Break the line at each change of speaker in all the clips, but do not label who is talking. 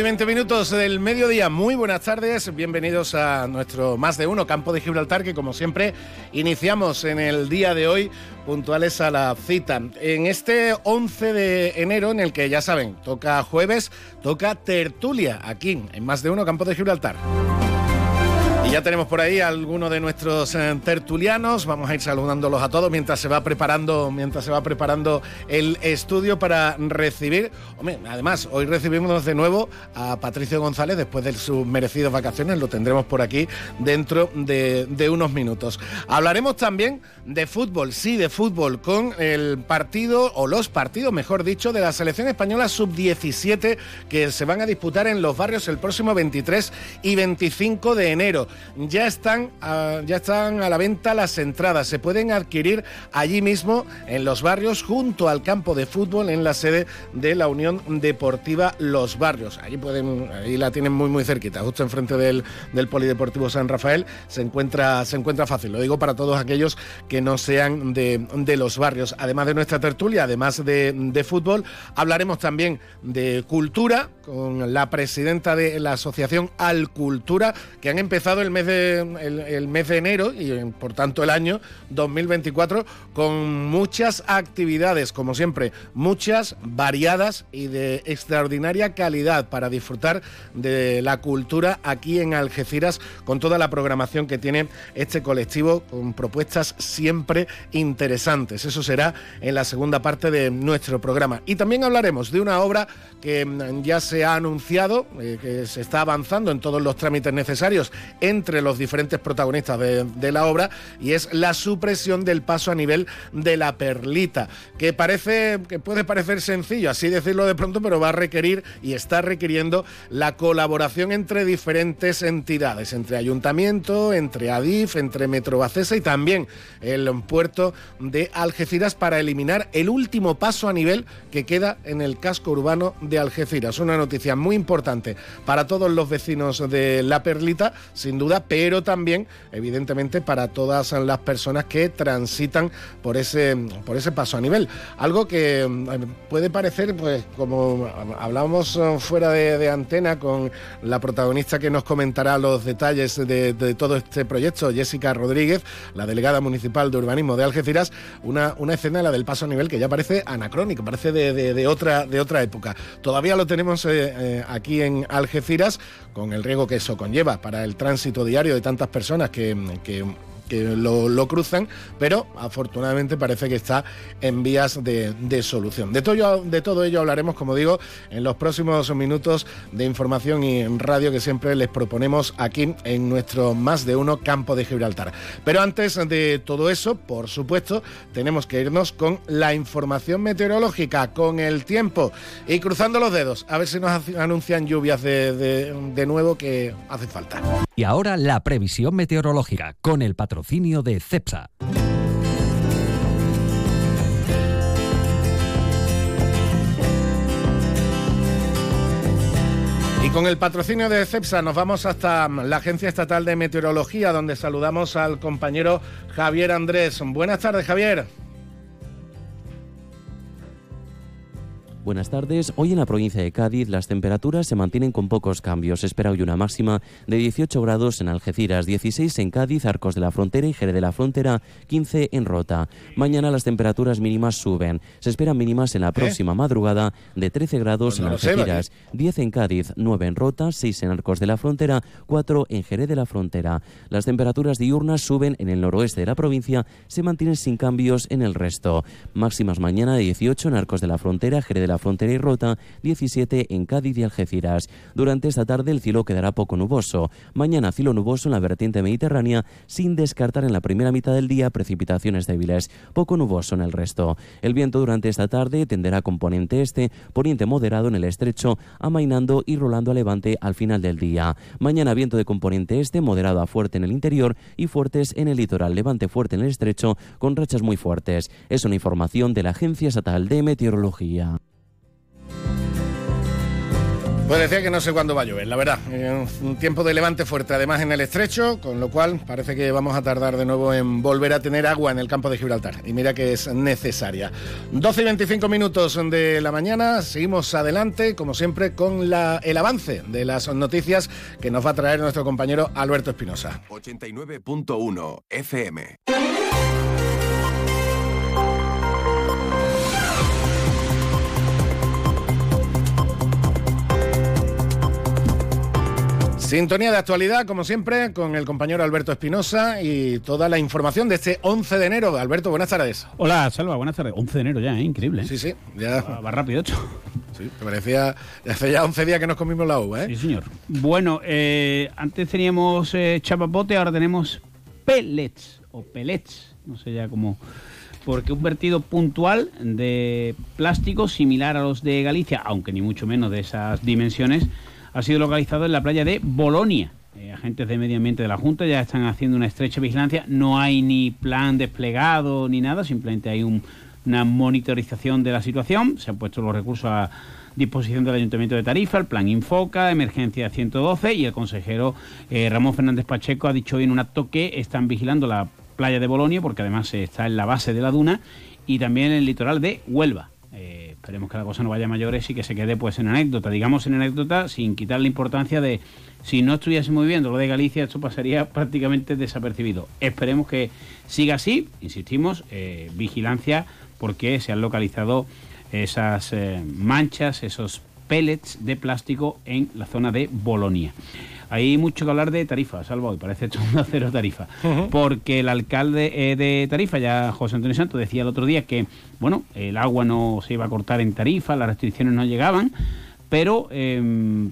12 y 20 minutos del mediodía. Muy buenas tardes. Bienvenidos a nuestro más de uno campo de Gibraltar que como siempre iniciamos en el día de hoy puntuales a la cita. En este 11 de enero en el que ya saben, toca jueves, toca tertulia aquí en más de uno campo de Gibraltar. Ya tenemos por ahí a algunos de nuestros eh, tertulianos. Vamos a ir saludándolos a todos mientras se va preparando, mientras se va preparando el estudio para recibir. Hombre, además, hoy recibimos de nuevo a Patricio González después de sus merecidas vacaciones. Lo tendremos por aquí dentro de, de unos minutos. Hablaremos también de fútbol, sí, de fútbol, con el partido, o los partidos, mejor dicho, de la selección española sub-17 que se van a disputar en los barrios el próximo 23 y 25 de enero ya están, a, ya están a la venta las entradas. Se pueden adquirir allí mismo en los barrios junto al campo de fútbol en la sede de la Unión Deportiva Los Barrios. Allí pueden, ahí la tienen muy muy cerquita, justo enfrente del, del Polideportivo San Rafael. Se encuentra, se encuentra fácil. Lo digo para todos aquellos que no sean de, de los barrios. Además de nuestra tertulia, además de, de fútbol, hablaremos también de cultura con la presidenta de la asociación Alcultura, que han empezado el mes de, el, mes de enero y por tanto el año 2024 con muchas actividades, como siempre, muchas variadas y de extraordinaria calidad para disfrutar de la cultura aquí en Algeciras con toda la programación que tiene este colectivo con propuestas siempre interesantes. Eso será en la segunda parte de nuestro programa. Y también hablaremos de una obra que ya se ha anunciado, eh, que se está avanzando en todos los trámites necesarios entre los diferentes protagonistas de, la obra, y es la supresión del paso a nivel de la perlita, que parece, que puede parecer sencillo, así decirlo de pronto, pero va a requerir y está requiriendo la colaboración entre diferentes entidades, entre ayuntamiento, entre ADIF, entre Metrobacesa y también el puerto de Algeciras para eliminar el último paso a nivel que queda en el casco urbano de Algeciras. Una noticia muy importante para todos los vecinos de La Perlita, sin duda, pero también, evidentemente, para todas las personas que transitan por ese, por ese paso a nivel. Algo que mm, puede parecer, pues, como hablábamos eh, fuera de, antena con la protagonista que nos comentará los detalles de, todo este proyecto, Jessica Rodríguez, la delegada municipal de urbanismo de Algeciras, una, una escena, la del paso a nivel, que ya parece anacrónica, parece de, otra, de otra época. Todavía lo tenemos eh, eh, aquí en Algeciras, con el riesgo que eso conlleva para el tránsito diario de tantas personas que, que lo, cruzan, pero afortunadamente parece que está en vías de, solución. De todo, de todo ello hablaremos, como digo, en los próximos minutos de información y en radio que siempre les proponemos aquí en nuestro más de uno campo de Gibraltar. Pero antes de todo eso, por supuesto, tenemos que irnos con la información meteorológica, con el tiempo y cruzando los dedos, a ver si nos anuncian lluvias de, de nuevo que hace falta.
Y ahora la previsión meteorológica con el patrocinio de CEPSA.
Y con el patrocinio de CEPSA nos vamos hasta la Agencia Estatal de Meteorología, donde saludamos al compañero Javier Andrés. Buenas tardes, Javier.
Buenas tardes. Hoy en la provincia de Cádiz las temperaturas se mantienen con pocos cambios. Se espera hoy una máxima de 18 grados en Algeciras, 16 en Cádiz, Arcos de la Frontera y Jerez de la Frontera, 15 en Rota. Mañana las temperaturas mínimas suben. Se esperan mínimas en la ¿Eh? próxima madrugada de 13 grados pues en Algeciras, 10 en Cádiz, 9 en Rota, 6 en Arcos de la Frontera, 4 en Jerez de la Frontera. Las temperaturas diurnas suben en el noroeste de la provincia, se mantienen sin cambios en el resto. Máximas mañana de 18 en Arcos de la Frontera, Jerez de la Frontera y Rota, 17 en Cádiz y Algeciras. Durante esta tarde el cielo quedará poco nuboso. Mañana cielo nuboso en la vertiente mediterránea, sin descartar en la primera mitad del día precipitaciones débiles. Poco nuboso en el resto. El viento durante esta tarde tenderá componente este, poniente moderado en el estrecho, amainando y rolando a levante al final del día. Mañana viento de componente este, moderado a fuerte en el interior y fuertes en el litoral. Levante fuerte en el estrecho, con rachas muy fuertes. Es una información de la Agencia Estatal de Meteorología.
Pues decía que no sé cuándo va a llover, la verdad. Eh, un tiempo de levante fuerte, además en el estrecho, con lo cual parece que vamos a tardar de nuevo en volver a tener agua en el campo de Gibraltar. Y mira que es necesaria. 12 y 25 minutos de la mañana, seguimos adelante, como siempre, con la, el avance de las noticias que nos va a traer nuestro compañero Alberto Espinosa.
89.1 FM.
Sintonía de actualidad, como siempre, con el compañero Alberto Espinosa y toda la información de este 11 de enero. Alberto, buenas tardes.
Hola, Salva, buenas tardes. 11 de enero ya, ¿eh? increíble. ¿eh?
Sí, sí, ya.
Va, va rápido, hecho.
Sí, me parecía. Hace ya 11 días que nos comimos la uva, ¿eh?
Sí, señor. Bueno, eh, antes teníamos eh, chapapote, ahora tenemos pellets o pellets, no sé ya cómo. Porque un vertido puntual de plástico similar a los de Galicia, aunque ni mucho menos de esas dimensiones, ha sido localizado en la playa de Bolonia. Eh, agentes de medio ambiente de la Junta ya están haciendo una estrecha vigilancia. No hay ni plan desplegado ni nada, simplemente hay un- una monitorización de la situación. Se han puesto los recursos a disposición del Ayuntamiento de Tarifa, el plan Infoca, Emergencia 112 y el consejero eh, Ramón Fernández Pacheco ha dicho hoy en un acto que están vigilando la playa de Bolonia porque además está en la base de la duna y también en el litoral de Huelva. Esperemos que la cosa no vaya a mayores y que se quede pues en anécdota, digamos en anécdota sin quitar la importancia de si no estuviésemos viviendo lo de Galicia esto pasaría prácticamente desapercibido. Esperemos que siga así, insistimos, eh, vigilancia porque se han localizado esas eh, manchas, esos pellets de plástico en la zona de Bolonia. Hay mucho que hablar de Tarifa, salvo hoy, parece esto un cero Tarifa. Porque el alcalde eh, de Tarifa, ya José Antonio Santos, decía el otro día que, bueno, el agua no se iba a cortar en Tarifa, las restricciones no llegaban, pero eh,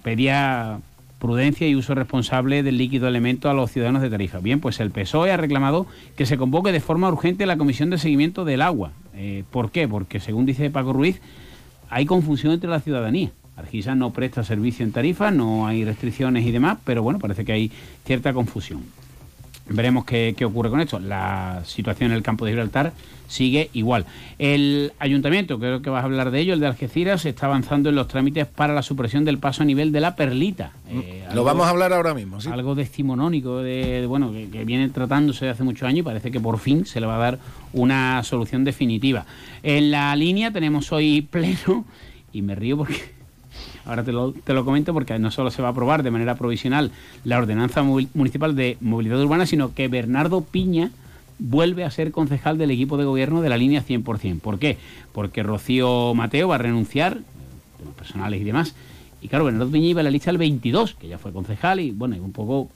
pedía prudencia y uso responsable del líquido elemento a los ciudadanos de Tarifa. Bien, pues el PSOE ha reclamado que se convoque de forma urgente la Comisión de Seguimiento del Agua. Eh, ¿Por qué? Porque, según dice Paco Ruiz, hay confusión entre la ciudadanía. Argisa no presta servicio en Tarifa, no hay restricciones y demás, pero bueno, parece que hay cierta confusión. Veremos qué, qué ocurre con esto. La situación en el campo de Gibraltar sigue igual. El ayuntamiento, creo que vas a hablar de ello, el de Algeciras, está avanzando en los trámites para la supresión del paso a nivel de la Perlita. Eh,
Lo
algo-
vamos a hablar ahora mismo, ¿sí?
algo decimonónico de, de, bueno que, que viene tratándose de hace muchos años y parece que por fin se le va a dar una solución definitiva. En la línea tenemos hoy pleno y me río porque ahora te lo, te lo comento porque no solo se va a aprobar de manera provisional la ordenanza municipal de movilidad urbana, sino que Bernardo Piña vuelve a ser concejal del equipo de gobierno de la línea 100%. ¿Por qué? Porque Rocío Mateo va a renunciar, temas personales y demás, y claro, Bernardo Piña iba a la lista del 22, que ya fue concejal, y bueno, un poco,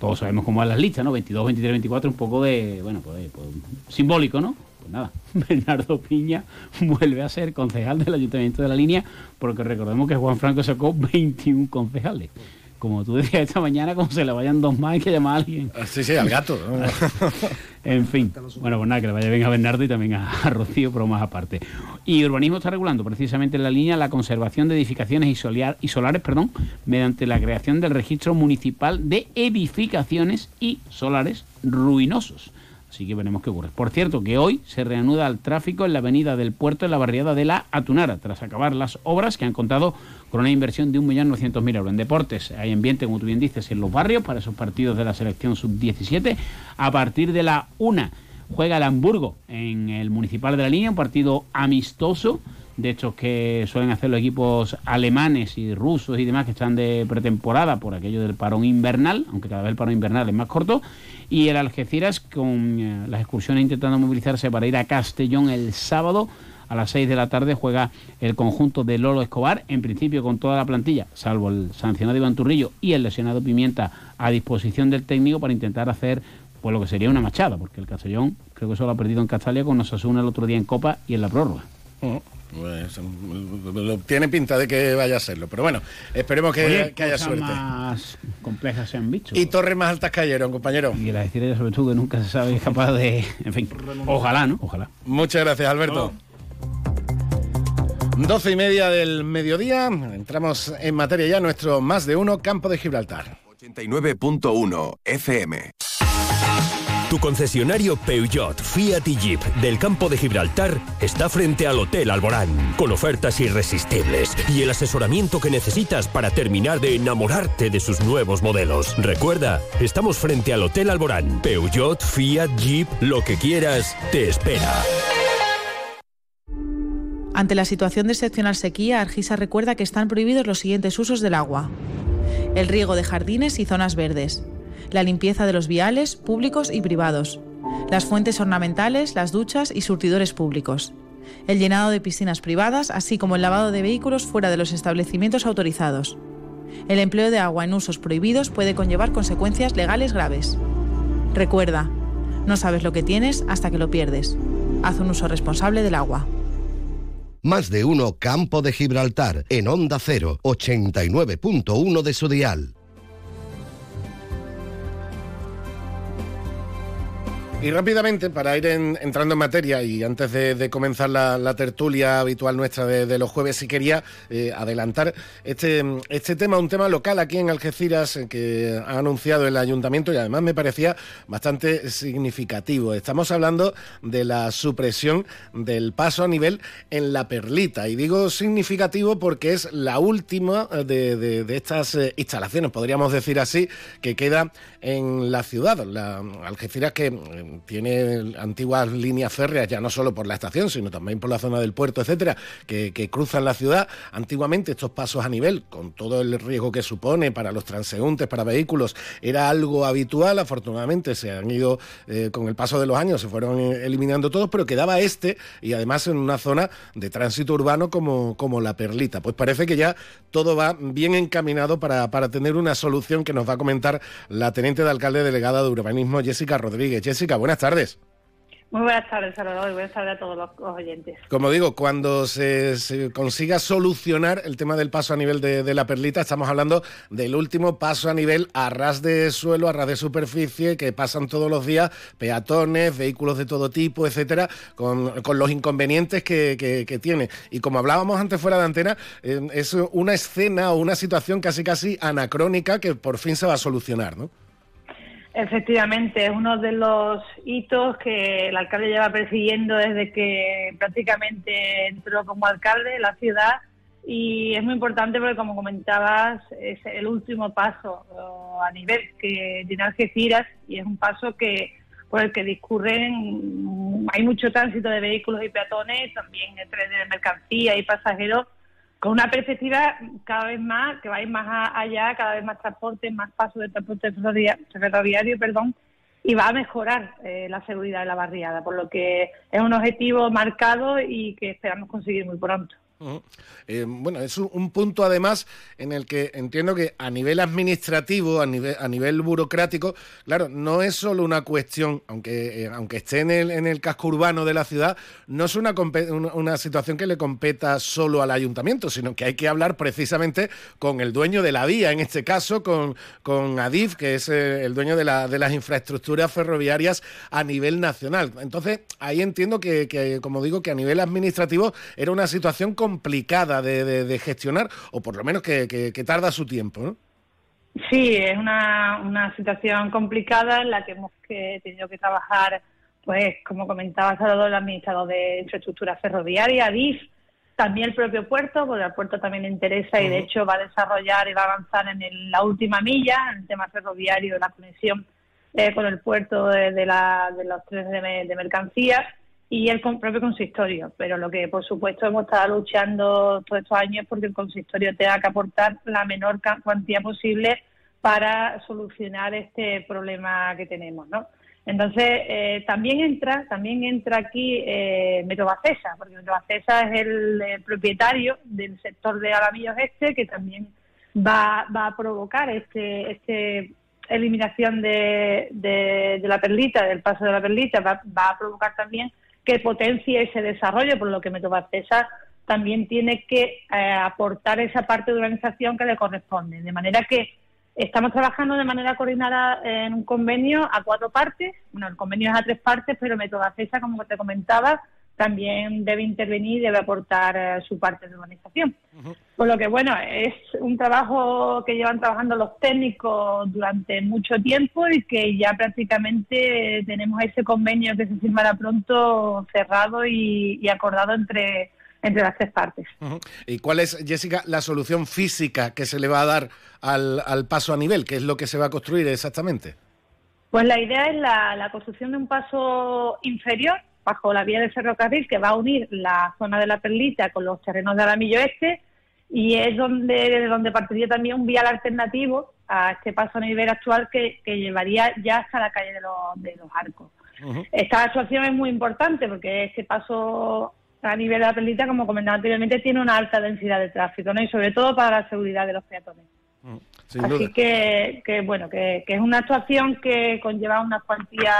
todos sabemos cómo van las listas, ¿no? 22, 23, 24, un poco de, bueno, pues, pues, simbólico, ¿no? Nada, Bernardo Piña vuelve a ser concejal del Ayuntamiento de la Línea, porque recordemos que Juan Franco sacó 21 concejales. Como tú decías esta mañana, como se le vayan dos más, hay que llamar a alguien.
Ah, Sí, sí, al gato. ¿no?
En fin, bueno, pues nada, que le vaya bien a Bernardo y también a, a Rocío, pero más aparte. Y Urbanismo está regulando precisamente en la línea la conservación de edificaciones y, solear- y solares perdón, mediante la creación del registro municipal de edificaciones y solares ruinosos. Así que veremos qué ocurre. Por cierto, que hoy se reanuda el tráfico en la avenida del puerto en la barriada de la Atunara, tras acabar las obras que han contado con una inversión de 1.900.000 euros. En deportes hay ambiente, como tú bien dices, en los barrios para esos partidos de la selección sub-17. A partir de la una juega el Hamburgo en el Municipal de la Línea, un partido amistoso de estos que suelen hacer los equipos alemanes y rusos y demás que están de pretemporada por aquello del parón invernal, aunque cada vez el parón invernal es más corto, y el Algeciras con eh, las excursiones intentando movilizarse para ir a Castellón el sábado a las 6 de la tarde juega el conjunto de Lolo Escobar, en principio con toda la plantilla, salvo el sancionado Iván Turrillo y el lesionado Pimienta a disposición del técnico para intentar hacer pues lo que sería una machada, porque el Castellón creo que solo ha perdido en Castalia con Osasuna el otro día en Copa y en la prórroga.
Pues, tiene pinta de que vaya a serlo, pero bueno, esperemos que, haya suerte.
más complejas se han visto.
Y torres más altas cayeron, compañero.
Y la decir sobre todo que nunca se sabe capaz de... En fin, ojalá, ¿no? Ojalá.
Muchas gracias, Alberto. 12 y media del mediodía, entramos en materia ya nuestro más de uno campo de Gibraltar.
89.1 FM.
Tu concesionario Peugeot, Fiat y Jeep del campo de Gibraltar está frente al Hotel Alborán, con ofertas irresistibles y el asesoramiento que necesitas para terminar de enamorarte de sus nuevos modelos. Recuerda, estamos frente al Hotel Alborán. Peugeot, Fiat, Jeep, lo que quieras, te espera.
Ante la situación de excepcional sequía, Argisa recuerda que están prohibidos los siguientes usos del agua. El riego de jardines y zonas verdes. La limpieza de los viales públicos y privados. Las fuentes ornamentales, las duchas y surtidores públicos. El llenado de piscinas privadas, así como el lavado de vehículos fuera de los establecimientos autorizados. El empleo de agua en usos prohibidos puede conllevar consecuencias legales graves. Recuerda, no sabes lo que tienes hasta que lo pierdes. Haz un uso responsable del agua.
Más de uno Campo de Gibraltar en Onda 0, 89.1 de su dial.
Y rápidamente, para ir entrando en materia y antes de, comenzar la, tertulia habitual nuestra de, los jueves, sí quería eh, adelantar este, este tema, un tema local aquí en Algeciras eh, que ha anunciado el ayuntamiento y además me parecía bastante significativo. Estamos hablando de la supresión del paso a nivel en la perlita. Y digo significativo porque es la última de, estas eh, instalaciones, podríamos decir así, que queda en la ciudad. La Algeciras que tiene antiguas líneas férreas, ya no solo por la estación, sino también por la zona del puerto, etcétera, que, cruzan la ciudad. Antiguamente estos pasos a nivel, con todo el riesgo que supone para los transeúntes, para vehículos, era algo habitual. Afortunadamente se han ido, eh, con el paso de los años, se fueron eh, eliminando todos, pero quedaba este y además en una zona de tránsito urbano como, como la Perlita. Pues parece que ya todo va bien encaminado para, para tener una solución que nos va a comentar la teniente de alcalde delegada de urbanismo, Jessica Rodríguez. Jessica, buenas tardes.
Muy buenas tardes, Salvador, y buenas tardes a todos los, oyentes.
Como digo, cuando se, consiga solucionar el tema del paso a nivel de, la perlita, estamos hablando del último paso a nivel a ras de suelo, a ras de superficie, que pasan todos los días peatones, vehículos de todo tipo, etcétera, con, los inconvenientes que, tiene. Y como hablábamos antes fuera de antena, eh, es una escena o una situación casi casi anacrónica que por fin se va a solucionar, ¿no?
Efectivamente, es uno de los hitos que el alcalde lleva persiguiendo desde que prácticamente entró como alcalde de la ciudad. Y es muy importante porque, como comentabas, es el último paso a nivel que tiene Algeciras y es un paso que por el que discurren, hay mucho tránsito de vehículos y peatones, también entre de mercancía y pasajeros con una perspectiva cada vez más, que va a ir más allá, cada vez más transporte, más pasos de transporte ferroviario, perdón, y va a mejorar eh, la seguridad de la barriada, por lo que es un objetivo marcado y que esperamos conseguir muy pronto.
Eh, bueno, es un, punto además en el que entiendo que a nivel administrativo, a nivel, burocrático, claro, no es solo una cuestión, aunque, eh, aunque esté en el, en el casco urbano de la ciudad, no es una, una, situación que le competa solo al ayuntamiento, sino que hay que hablar precisamente con el dueño de la vía, en este caso con, con Adif, que es eh, el dueño de las infraestructuras ferroviarias a nivel nacional. Entonces, ahí entiendo que, que, como digo, que a nivel administrativo era una situación complicada de, gestionar, o por lo menos que, tarda su tiempo, ¿no?
Sí, es una, una situación complicada en la que hemos que, tenido que trabajar, pues como comentaba Salvador, el administrador de infraestructura ferroviaria, DIF, también el propio puerto, porque al puerto también le interesa y de hecho va a desarrollar y va a avanzar en la última milla, en el tema ferroviario, la conexión eh, con el puerto de, la, de los trenes de mercancías y el propio consistorio. Pero lo que, por supuesto, hemos estado luchando todos estos años es porque el consistorio tenga que aportar la menor cuantía posible para solucionar este problema que tenemos, ¿no? Entonces, eh, también entra también entra aquí eh, Metobacesa, porque Metobacesa es el, propietario del sector de Alamillos Este, que también va, va a provocar este, este eliminación de, de, la perlita, del paso de la perlita, va, va a provocar también que potencie ese desarrollo, por lo que Metobacesa también tiene que eh, aportar esa parte de organización que le corresponde. De manera que estamos trabajando de manera coordinada en un convenio a cuatro partes. Bueno, el convenio es a tres partes, pero Metodacesa, como te comentaba, también debe intervenir y debe aportar eh, su parte de organización. Por lo que, bueno, es un trabajo que llevan trabajando los técnicos durante mucho tiempo y que ya prácticamente tenemos ese convenio que se firmará pronto cerrado y, acordado entre, entre las tres partes.
¿Y cuál es, Jessica, la solución física que se le va a dar al, al paso a nivel? ¿Qué es lo que se va a construir exactamente?
Pues la idea es la, la construcción de un paso inferior bajo la vía del ferrocarril que va a unir la zona de la Perlita con los terrenos de Alamillo Este y es donde, donde partiría también un vial alternativo a este paso a nivel actual que, llevaría ya hasta la calle de los, de los arcos. Esta actuación es muy importante porque este paso a nivel de la Perlita, como comentaba anteriormente, tiene una alta densidad de tráfico ¿no? y sobre todo para la seguridad de los peatones. Así que, que, bueno, que, es una actuación que conlleva una cuantía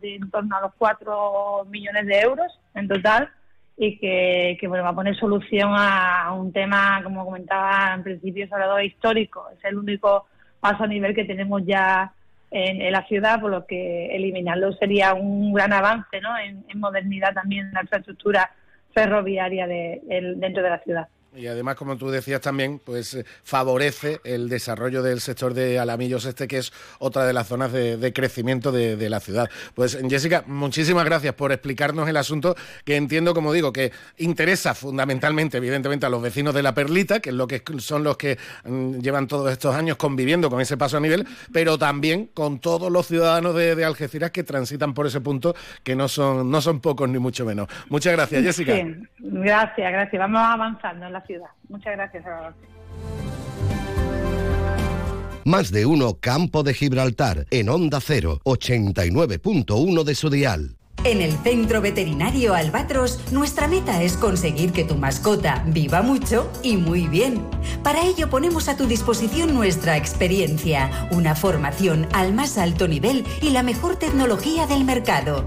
de en torno a los 4 millones de euros en total y que, bueno, va a poner solución a, un tema, como comentaba en principio, todo histórico. Es el único paso a nivel que tenemos ya en, la ciudad, por lo que eliminarlo sería un gran avance ¿no? en, modernidad también en la infraestructura ferroviaria de, dentro de la ciudad.
Y además, como tú decías también, pues eh, favorece el desarrollo del sector de Alamillos Este, que es otra de las zonas de, crecimiento de, la ciudad. Pues Jessica, muchísimas gracias por explicarnos el asunto, que entiendo, como digo, que interesa fundamentalmente, evidentemente, a los vecinos de la Perlita, que es lo que son los que mm, llevan todos estos años conviviendo con ese paso a nivel, pero también con todos los ciudadanos de, Algeciras que transitan por ese punto, que no son, no son pocos ni mucho menos. Muchas gracias, Jessica.
Gracias, gracias. Vamos avanzando en la ciudad. Muchas gracias,
Más de uno Campo de Gibraltar en Onda 0, 89.1 de su dial.
En el Centro Veterinario Albatros, nuestra meta es conseguir que tu mascota viva mucho y muy bien. Para ello ponemos a tu disposición nuestra experiencia, una formación al más alto nivel y la mejor tecnología del mercado.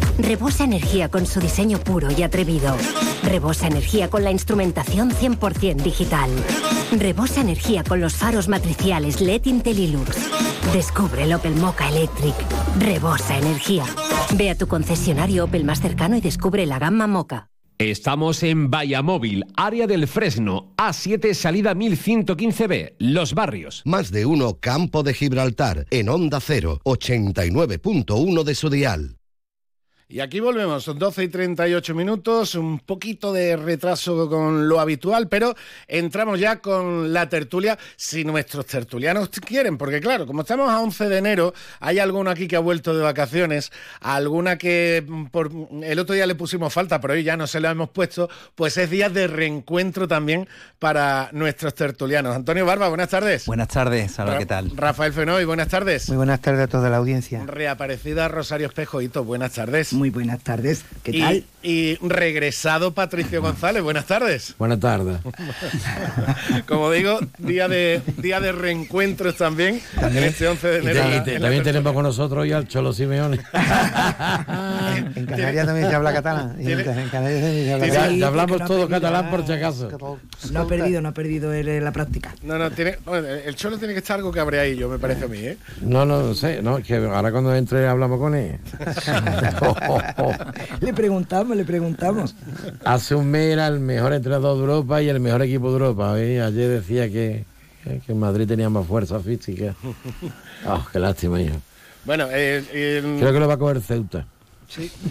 Rebosa energía con su diseño puro y atrevido. Rebosa energía con la instrumentación 100% digital. Rebosa energía con los faros matriciales LED Intellilux. Descubre el Opel Mocha Electric. Rebosa energía. Ve a tu concesionario Opel más cercano y descubre la gama Mocha.
Estamos en Vallamóvil, área del Fresno, A7, salida 1115B, Los Barrios.
Más de uno Campo de Gibraltar, en Onda 0, 89.1 de su dial.
Y aquí volvemos, son 12 y 38 minutos, un poquito de retraso con lo habitual, pero entramos ya con la tertulia, si nuestros tertulianos quieren, porque claro, como estamos a 11 de enero, hay alguno aquí que ha vuelto de vacaciones, alguna que mm, por, el otro día le pusimos falta, pero hoy ya no se lo hemos puesto, pues es día de reencuentro también para nuestros tertulianos. Antonio Barba, buenas tardes.
Buenas tardes, Salva, ¿qué tal?
Rafael Fenoy, buenas tardes.
Muy buenas tardes a toda la audiencia.
Reaparecida Rosario Espejoito, buenas tardes.
Muy buenas tardes. ¿Qué tal?
Y regresado Patricio González. Buenas tardes.
Buenas tardes.
Como digo, día de día de reencuentros también, también este 11 de enero.
también tenemos con nosotros ya al Cholo Simeone.
en Canarias también se habla catalán. En Canarias también se habla
catalán. Ya hablamos todo catalán por si acaso.
No ha perdido, no ha perdido la práctica.
No, no, tiene, el Cholo tiene que estar algo que abre ahí, yo me parece a mí, ¿eh?
No, no, sé, no, que ahora cuando entre hablamos con él.
le preguntamos, le preguntamos.
Hace un mes era el mejor entrenador de Europa y el mejor equipo de Europa. Ayer decía que, que Madrid tenía más fuerza física. Oh, qué lástima, hijo.
Bueno, eh,
creo que lo va a coger Ceuta.
Sí.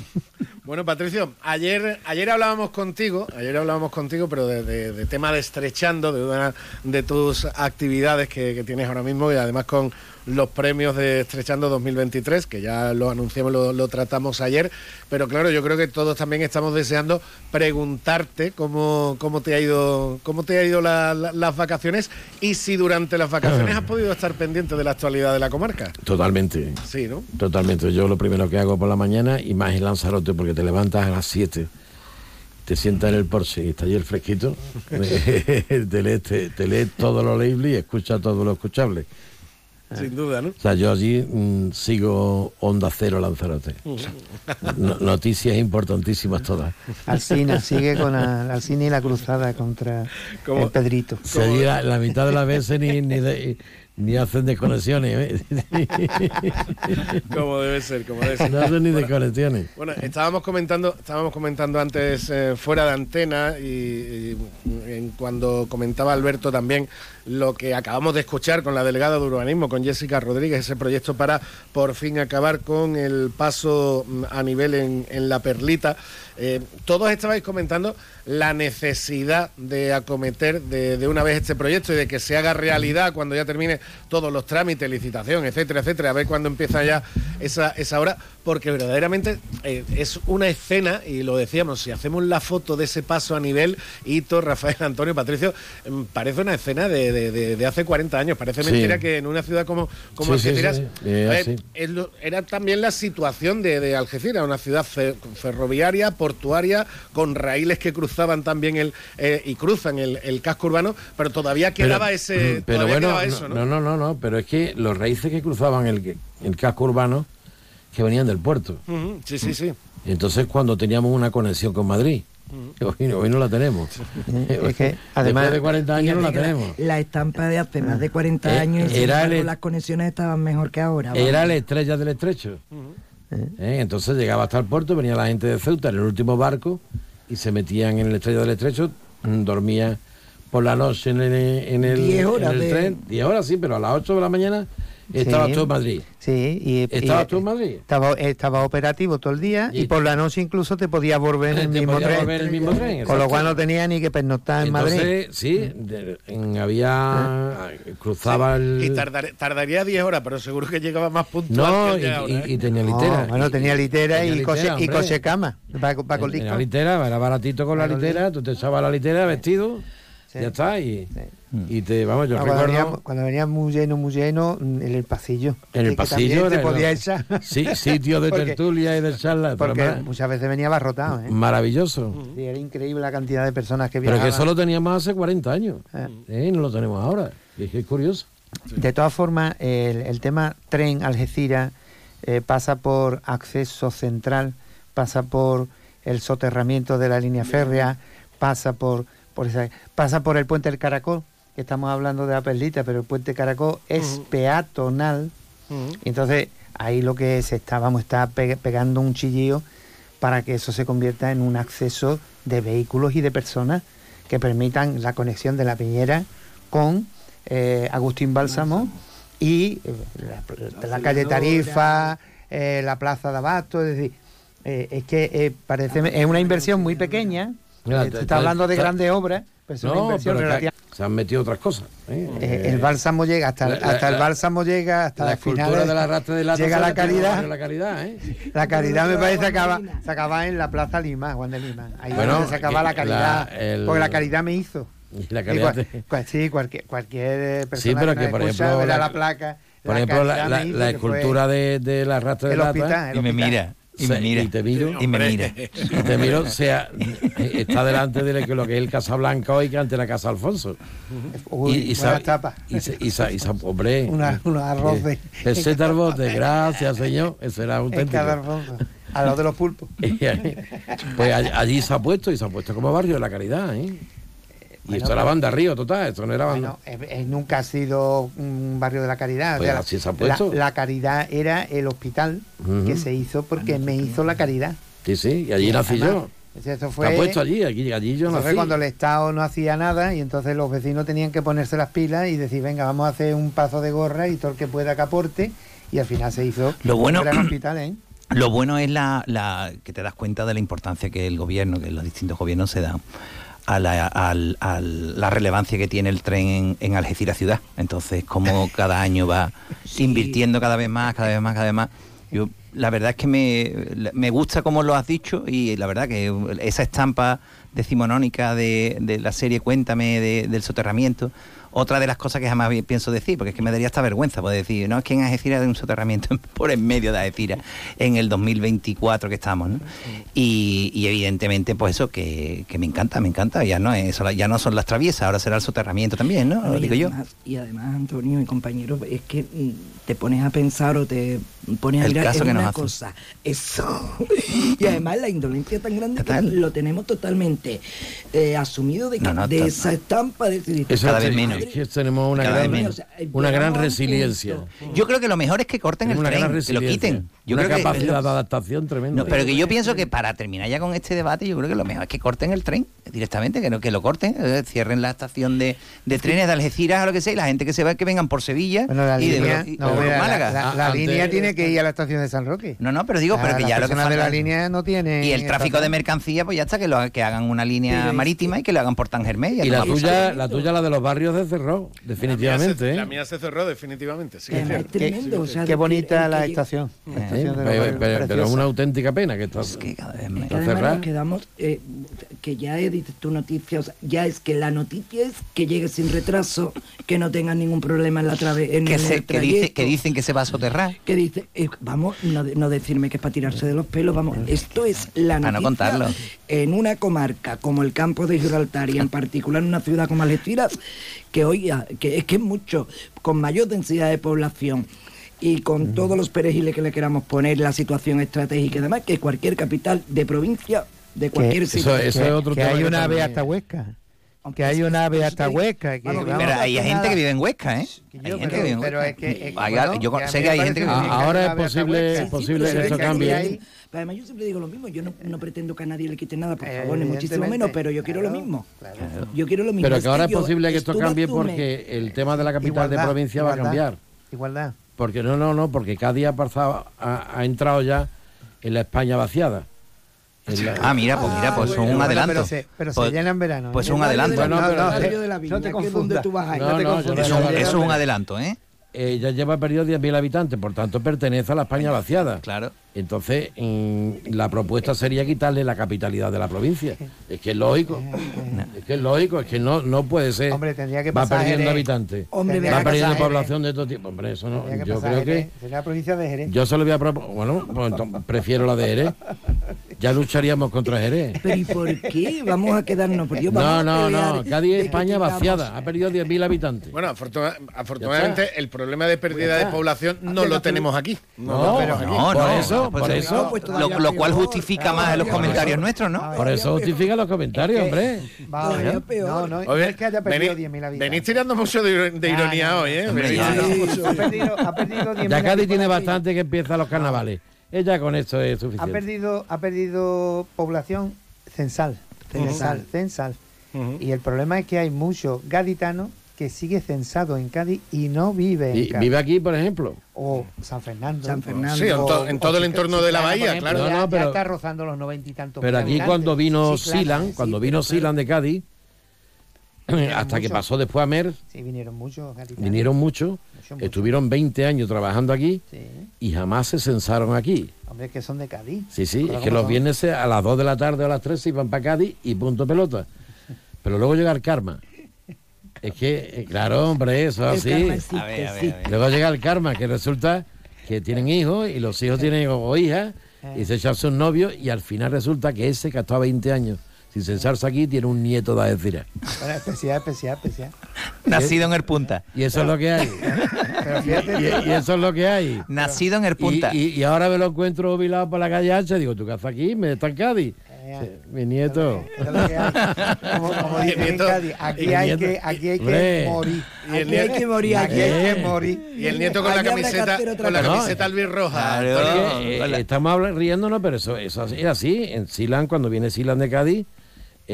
Bueno, Patricio, ayer, ayer hablábamos contigo, ayer hablábamos contigo, pero de, tema de estrechando, de una de tus actividades que, tienes ahora mismo y además con los premios de Estrechando 2023, que ya lo anunciamos, lo, lo tratamos ayer, pero claro, yo creo que todos también estamos deseando preguntarte cómo, cómo te ha ido, cómo te ha ido la- la- las vacaciones y si durante las vacaciones has podido estar pendiente de la actualidad de la comarca.
Totalmente.
Sí, ¿no?
Totalmente. Yo lo primero que hago por la mañana, y más en Lanzarote, porque te levantas a las 7, te sientas en el Porsche y está allí el fresquito, te, lees, te, te lees todo lo leíble y escuchas todo lo escuchable.
Sin duda, ¿no?
O sea, yo allí mm, sigo Onda Cero Lanzarote. No- noticias importantísimas todas.
Alcina sigue con la, Alcina y la cruzada contra
¿Cómo?
el Pedrito.
Se allí la, la mitad de las veces ni, ni, de- ni hacen desconexiones. ¿eh?
Como debe ser, como debe ser.
No hacen ni
Bueno,
desconexiones.
Bueno, estábamos comentando, estábamos comentando antes eh, fuera de antena y, y en cuando comentaba Alberto también lo que acabamos de escuchar con la delegada de urbanismo, con Jessica Rodríguez, ese proyecto para por fin acabar con el paso mm, a nivel en, la perlita. Eh, todos estabais comentando la necesidad de acometer de, una vez este proyecto y de que se haga realidad cuando ya termine todos los trámites, licitación, etcétera, etcétera, a ver cuándo empieza ya esa, esa hora, porque verdaderamente eh, es una escena, y lo decíamos, si hacemos la foto de ese paso a nivel, Hito, Rafael, Antonio, Patricio, em, parece una escena de, de- de- de hace 40 años, parece
Sí.
mentira que en una ciudad como, como
Sí,
Algeciras,
eh,
era también la situación de, Algeciras, una ciudad fe- ferroviaria, portuaria, con raíles que cruzaban también el eh, y cruzan el, el casco urbano, pero todavía quedaba
Pero-
ese
Pero
todavía
bueno,
quedaba eso, ¿no?
no, no, no, no, pero es que los raíces que cruzaban el, el casco urbano, que venían del puerto.
Ujú, Sí, sí, sí.
Entonces cuando teníamos una conexión con Madrid, hoy, no- hoy no la tenemos.
Es que, además-
Después de 40 años no la tenemos.
La estampa de hace más de 40
Eh,
años y
era el-
las conexiones estaban mejor que ahora.
Era
vamos.
la estrella del estrecho. ¿Eh? Entonces llegaba hasta el puerto, venía la gente de Ceuta en el último barco y se metían en la estrella del estrecho, mm, dormía por la noche en el, en el,
Diez horas
en el
de-
tren. 10 horas, sí, pero a las 8 de la mañana estabas
Sí.
tú en Madrid.
Sí, y,
¿Estabas
y-
tú en Madrid?
Estaba, estaba operativo todo el día y,
Y-
por la noche incluso te podías volver en el mismo tren.
volver en el mismo tren,
Con lo cual no tenía ni que pernoctar en Madrid.
Sí, de- en- había. cruzaba el.
Y tardar- tardaría 10 horas, pero seguro que llegaba más puntual
No,
que
y,
llega ahora,
y-
¿eh?
y tenía
No,
litera.
bueno, tenía litera
Tenía
y,
litera,
y coche cama. Va, va con
Tenía
disco.
litera, era baratito con la litera, tú te echabas la litera vestido, ya está, y, y te, vamos, yo
Ah, cuando,
recuerdo...
venía, cuando venía muy lleno, muy lleno, mm, en el pasillo.
En el pasillo
te podía echar.
Sí, sitio de
Porque-
tertulia y de charla. pero
Porque muchas veces venía abarrotado. ¿eh?
Maravilloso.
Sí, era increíble la cantidad de personas que
Pero
viajaban.
que eso lo teníamos hace 40 años. ¿eh? No lo tenemos ahora. Y es que es curioso.
De todas formas, el, el tema tren Algeciras eh, pasa por acceso central, pasa por el soterramiento de la línea férrea, pasa por, por esa- pasa por el puente del Caracol, que estamos hablando de la perlita, pero el puente Caracol es peatonal. Entonces, ahí lo que se está, vamos, está pe- pegando un chillío para que eso se convierta en un acceso de vehículos y de personas que permitan la conexión de la Piñera con eh, Agustín Bálsamo y eh, la, la calle Tarifa, eh, la plaza de Abasto, es decir, eh, es que eh, parece es una inversión muy pequeña.
Mira,
eh, está hablando de grandes obras, pero es una
No,
inversión
pero que
relativa.
se han metido otras cosas. ¿eh?
Eh, el bálsamo llega hasta,
La- la-
hasta el
la-
bálsamo llega hasta
la escultura de la rata de lata
llega la caridad
La caridad, ¿eh?
la caridad me parece que acaba, se acaba en la plaza Lima Juan de Lima ahí
Bueno,
donde se acaba
que
la caridad
la- el-
porque la caridad me hizo
Y la
Y
caridad
cual-
te-
cual- sí cualquier cualquier persona
Sí, pero
nos
que por
escucha,
ejemplo.
verá la, placa
Por ejemplo, la, la- la
que fue
escultura de, de la rata de
el
lata.
hospital, el
Y me
hospital.
mira, y
se-
me mira.
Y te miro.
Y me mira.
Y te miro, o sea, está delante de lo que es el Casablanca hoy que ante la Casa Alfonso.
Uy,
y, y,
tapa.
y, sa- y, sa- y sa- hombre,
Una- unos arroces.
eh, peseta al bote, gracias señor, eso era auténtico.
al lado de los pulpos
pues all- allí se ha puesto y se ha puesto como barrio de la caridad, ¿eh? Y
Bueno,
esto era banda río total, esto no era banda.
Bueno, eh, eh, nunca ha sido un barrio de la caridad.
Pues
O sea,
así se ha
la,
puesto.
la caridad era el hospital que se hizo porque me hizo la caridad.
Sí, sí, y allí
Y
nací
además,
yo.
o sea, Esto
Se
fue,
ha puesto allí, allí, allí yo
eso fue
nací.
cuando el Estado no hacía nada y entonces los vecinos tenían que ponerse las pilas y decir, venga, vamos a hacer un paso de gorra y todo el que pueda que aporte. Y al final se hizo
Lo bueno-
un gran hospital, ¿eh?
Lo bueno es la, la- que te das cuenta de la importancia que el gobierno, que los distintos gobiernos se dan a la, al- al- la relevancia que tiene el tren en, en Algeciras ciudad. Entonces, como cada año va invirtiendo cada vez más, cada vez más, cada vez más. Yo, la verdad es que me, me gusta como lo has dicho y la verdad que esa estampa decimonónica de, de la serie Cuéntame de- del soterramiento, otra de las cosas que jamás pienso decir, porque es que me daría hasta vergüenza poder decir, no, es que en Algeciras hay un soterramiento por en medio de Algeciras en el 2024 que estamos, ¿no? Y, y evidentemente, pues eso, que, que me encanta, me encanta, ya no es, ya no son las traviesas, ahora será el soterramiento también, ¿no? Lo digo yo.
además, y además, Antonio y compañeros, es que mm, te pones a pensar o te pones a
El
mirar
caso
en
que
una cosa. Eso. y además la indolencia tan grande
Total.
que lo tenemos totalmente eh, asumido de, que-
No, no,
de esa estampa de
Cada vez menos.
Es que tenemos una
Cada
gran, una gran resiliencia.
Yo creo que lo mejor es que corten
Tenemos
el
una
tren, que lo quiten. Yo
una
creo que-
capacidad de adaptación tremenda.
No, pero que yo pienso que para terminar ya con este debate, yo creo que lo mejor es que corten el tren directamente, que, no, que lo corten, eh, cierren la estación de, de trenes de Algeciras o lo que sea, y la gente que se va, que vengan por Sevilla
Bueno, la
y de,
línea,
y-
no, mira, la-
Málaga.
la, la
Ah,
línea tiene que ir a la estación de San Roque.
No, no, pero digo, pero
Ah,
que
las
ya lo que
de la línea no tienen
Y el tráfico de
estación.
mercancía, pues ya está, que, lo, que hagan una línea
Pero
marítima y que lo hagan por Tangermé.
Y la tuya, la tuya, la de los barrios de Cerró, definitivamente.
La
¿eh?
mía se cerró definitivamente, sí. Es
tremendo. o sea,
Qué bonita
el
la estación. la
Eh,
estación de los
Pero,
barrios,
pero- pero es una auténtica pena que está,
Es que cada vez me-
además nos quedamos, eh, que ya edites tu noticia, o sea, ya es que la noticia es que llegue sin retraso, que no tengas ningún problema en la trave, en
que,
el
se- que, dice,
trayecto.
que dicen que se va a soterrar.
que dice, eh, vamos, no, de- no decirme que es para tirarse de los pelos, vamos, esto es la
Para
noticia
no contarlo.
en una comarca como el campo de Gibraltar y en particular en una ciudad como Algeciras, que hoy que es que es mucho, con mayor densidad de población y con todos los perejiles que le queramos poner, la situación estratégica y demás, que cualquier capital de provincia, de cualquier
Que-
sitio.
eso
que,
es otro
que
tema
hay
que
una ave hasta Huesca. Que hay una ave hasta Huesca. Que,
Vamos,
vamos,
Pero hay gente
nada-
que vive en Huesca, ¿eh? Hay gente
pero-
que vive en
pero
Huesca.
es que- es que,
Hay-
bueno,
yo sé que hay gente que vive en
Ah, ahora es posible-
Sí,
que
es
eso cambie.
además yo siempre digo lo mismo, yo no, no pretendo que a nadie le quite nada, por
Eh,
favor, ni muchísimo menos, pero yo quiero lo mismo.
claro.
Yo quiero lo mismo.
Pero que ahora es posible que esto cambie porque el tema de la capital de
Igualdad,
provincia va a cambiar.
Igualdad.
Porque no, no, no, porque Cádiz ha, pasado, ha, ha entrado ya en la España vaciada. La-
Ah, mira, pues mira, pues son
Bueno,
un adelanto.
Pero se, pero se
Pues-
llena en verano.
pues
¿eh?
un adelanto.
No,
no te confundas.
Eso, es un adelanto, ¿eh?
eh, ya lleva perdido 10.000 habitantes, por tanto pertenece a la España vaciada.
Claro.
Entonces, mm, la propuesta sería quitarle la capitalidad de la provincia. Es que es lógico. Es que es lógico, es que no, no puede ser.
Hombre, tendría que
Va
pasar
perdiendo
Jerez.
habitantes.
Hombre,
va perdiendo población de todo tipo. Hombre, eso no. Yo creo
Jerez.
que.
Sería la provincia de Jerez.
Yo se lo voy a proponer. Bueno, pues entonces prefiero la de Jerez. Ya lucharíamos contra Jerez.
Pero ¿y por qué? Vamos a quedarnos por Dios,
No, no, no. Cádiz España vaciada. Ha perdido 10.000 habitantes.
Bueno, afortuna- afortunadamente el problema de pérdida de población no lo tenemos aquí.
No,
aquí.
No,
por
no,
eso,
pues
por
no,
eso.
pues
Lo, cual justifica
claro,
más los comentarios
peor.
nuestros, ¿no?
Por eso justifica los comentarios, hombre.
Va,
Todavía
¿no?
peor.
No, no, no es que haya perdido
vení-
10.000 habitantes.
venís tirando mucho de, de ironía
no, no.
hoy, ¿eh?
Ya.
tirando
Sí,
mucho.
Ha perdido, ha perdido 10.000
Ya Cádiz tiene bastante que empieza los carnavales. Ella con esto es
Ha
suficiente.
perdido, ha perdido población censal. Censal, censal. Y el problema es que hay muchos gaditanos que sigue censado en Cádiz y no vive en
Y
Cádiz.
vive aquí, por ejemplo.
O San Fernando.
San Fernando.
Sí, en, to-
O-
en
o
todo el entorno de la bahía,
ejemplo,
claro.
No,
Ya,
no, pero-
está rozando los noventa y tantos.
Pero aquí cuando vino
Chiclana,
Silan,
sí,
cuando vino Silan de Cádiz, hasta que pasó después a Mer,
Sí, vinieron muchos
vinieron muchos,
muchos.
estuvieron 20 años trabajando aquí
Sí.
y jamás se censaron aquí.
Hombre, que son de Cádiz.
Sí, sí, es que
¿cómo
los
son?
viernes a las 2 de la tarde o a las 3 se iban para Cádiz y punto pelota. Pero luego llega el karma. Es que, eh, claro, hombre, eso es así.
existe,
A ver, a ver,
sí.
a ver.
Luego llega el karma, que resulta que tienen hijos y los hijos tienen hijos o hijas y se echan sus novios y al final resulta que ese que ha estado 20 años sin censarse aquí tiene un nieto de Algeciras.
Bueno, especial, especial, especial.
Nacido en el punta.
Y eso es lo que hay.
Pero fíjate,
Y, y eso es lo que hay.
Nacido en el punta.
Y, y- y ahora me lo encuentro jubilado por la calle Ancha. Digo, ¿tú qué haces aquí? ¿Me está en Cádiz? Sí, mi nieto.
eso es lo que hay. Como, como
Y el
dicen en Cádiz, aquí hay que, aquí hay que morir.
Aquí hay que morir,
Aquí hay
Eh.
que morir.
Y el nieto con la camiseta, con la camiseta albirroja.
Claro.
Antonio.
Porque, eh,
hola.
estamos riéndonos, pero eso, eso es así. En Silan, cuando viene Silan de Cádiz,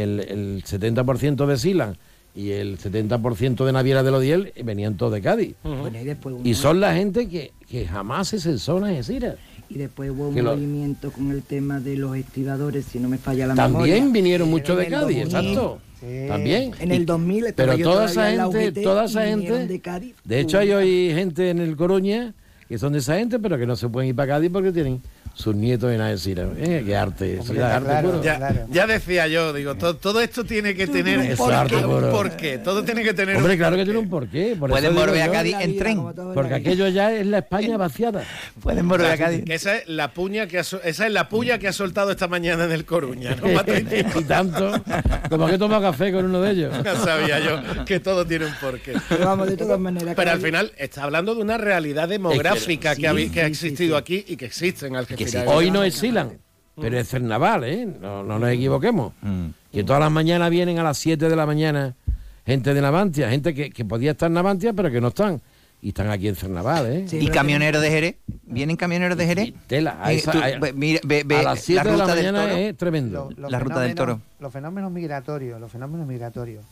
el, el 70% de Silan y el 70% de Naviera de Lodiel venían todos de Cádiz.
Bueno, y después
Y son la gente que, que jamás se censó en Algeciras.
Y después hubo un
lo-
movimiento con el tema de los estibadores, si no me falla la
También
memoria.
vinieron muchos de Cádiz,
2000.
exacto. También.
En el 2000 estaba
Pero toda esa gente,
UGT
toda esa gente.
de Cádiz.
De hecho, hay hoy gente en el Coruña que son de esa gente, pero que no se pueden ir para Cádiz porque tienen sus nietos en Algeciras. Eh, qué arte, ya es arte puro.
Ya, ya decía yo, digo, to- todo, esto tiene que tener un porqué, un porqué, todo tiene que tener
Hombre,
un
claro que tiene un porqué. Por
Pueden volver a Cádiz en tren.
Porque aquello ya es la España vaciada.
Pueden volver a Cádiz.
esa es la puña que ha, esa es la puya que ha soltado esta mañana en el Coruña, ¿no?
y tanto. Como que he tomado café con uno de ellos.
Ya sabía yo que todo tiene un porqué.
Pero vamos, de todas maneras.
Pero al final está hablando de una realidad demográfica
Sí,
que, ha,
sí, sí,
existido aquí y que existe en Algeciras.
Hoy no es Silan, pero es Cernaval, ¿eh? No, no nos equivoquemos.
Mm.
Que todas las mañanas vienen a las 7 de la mañana gente de Navantia, gente que, que podía estar en Navantia, pero que no están. Y están aquí en Cernaval, ¿eh?
¿Y camioneros de Jerez? ¿Vienen camioneros de Jerez?
Tela, a
Eh,
esa-
tú,
a-
ve- mira, ve- ve
a las 7 de la mañana es tremendo.
Los
La ruta del toro.
Los fenómenos migratorios, los fenómenos migratorios,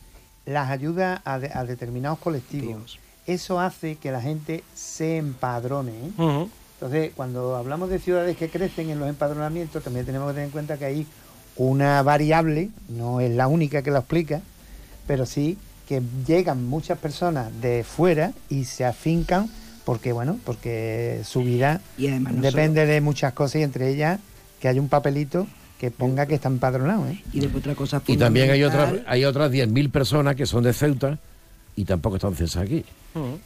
las ayudas a, de- a determinados colectivos, eso hace que la gente se empadrone. ¿eh? Entonces, cuando hablamos de ciudades que crecen en los empadronamientos, también tenemos que tener en cuenta que hay una variable, no es la única que lo explica, pero sí que llegan muchas personas de fuera y se afincan porque, bueno, porque su vida
Y además no
depende de muchas cosas y entre ellas que haya un papelito que ponga que está empadronado. ¿eh?
Y después otra cosa
Y también hay otras hay otras 10.000 personas que son de Ceuta y tampoco están cesadas aquí.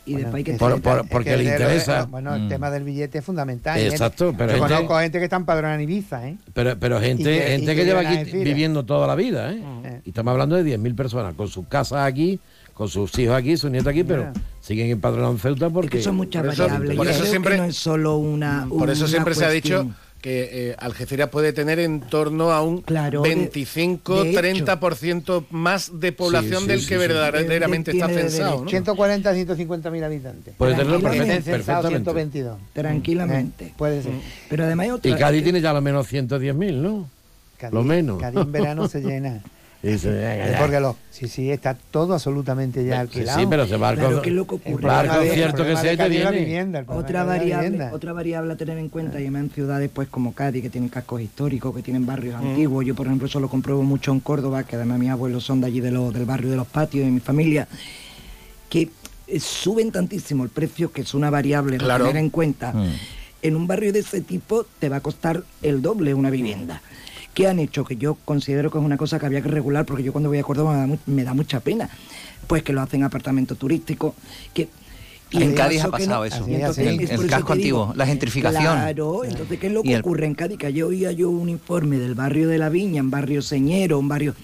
Y después hay que
Por-
tener-
por-
Es
porque
que
le
el
interesa.
Bueno, el
Mm.
tema del billete es fundamental. ¿eh?
Exacto, pero
Yo
gente-
conozco gente que está empadronada en Ibiza, ¿eh?
Pero, pero gente,
que-
gente que,
que
lleva aquí viviendo toda la vida, ¿eh?
Eh.
Y estamos hablando de 10.000 personas con sus casas aquí, con sus hijos aquí, sus nietos aquí, pero siguen empadronados en Ceuta porque...
que son muchas
por eso-
variables.
por eso siempre-
no es solo una.
Por eso siempre se ha dicho. Que eh, Algeciras puede tener en torno a un
Claro, de-
25-30% más de población
sí,
del
sí,
que
sí.
verdaderamente está censado. ¿no?
140 150 mil habitantes.
Puede tenerlo
Censado
perfectamente.
122.
Tranquilamente.
Eh, puede ser.
Pero además hay otra.
Y Cádiz tiene ya lo menos 110.000, ¿no?
Cádiz-
lo menos.
Cádiz en verano se llena.
Y se- venga,
Es
ya.
porque lo, sí, sí, está todo absolutamente ya alquilado.
sí, pero se va
Claro,
con-
¿qué es lo que ocurre?
Barco
de-
cierto que y te viene.
vivienda,
Otra variable,
vivienda.
otra variable a tener en cuenta, y además en ciudades pues como Cádiz, que tienen cascos históricos, que tienen barrios
Mm.
antiguos. Yo, por ejemplo, eso lo compruebo mucho en Córdoba, que además mis abuelos son de allí de los- del barrio de los patios, de mi familia, que eh, suben tantísimo el precio, que es una variable a
Claro.
tener en cuenta.
Mm.
En un barrio de ese tipo te va a costar el doble una vivienda. ¿Qué han hecho? Que yo considero que es una cosa que había que regular, porque yo cuando voy a Córdoba me da, mu- me da mucha pena. Pues que lo hacen apartamentos turísticos, que... y
En Cádiz ha
que
pasado
no-
eso.
y entonces
El-
es
casco
digo,
antiguo, la gentrificación.
Claro, entonces ¿qué es lo que
Y el-
ocurre en Cádiz? Que ayer oía yo un informe del barrio de la Viña, en barrio Señero, un barrio...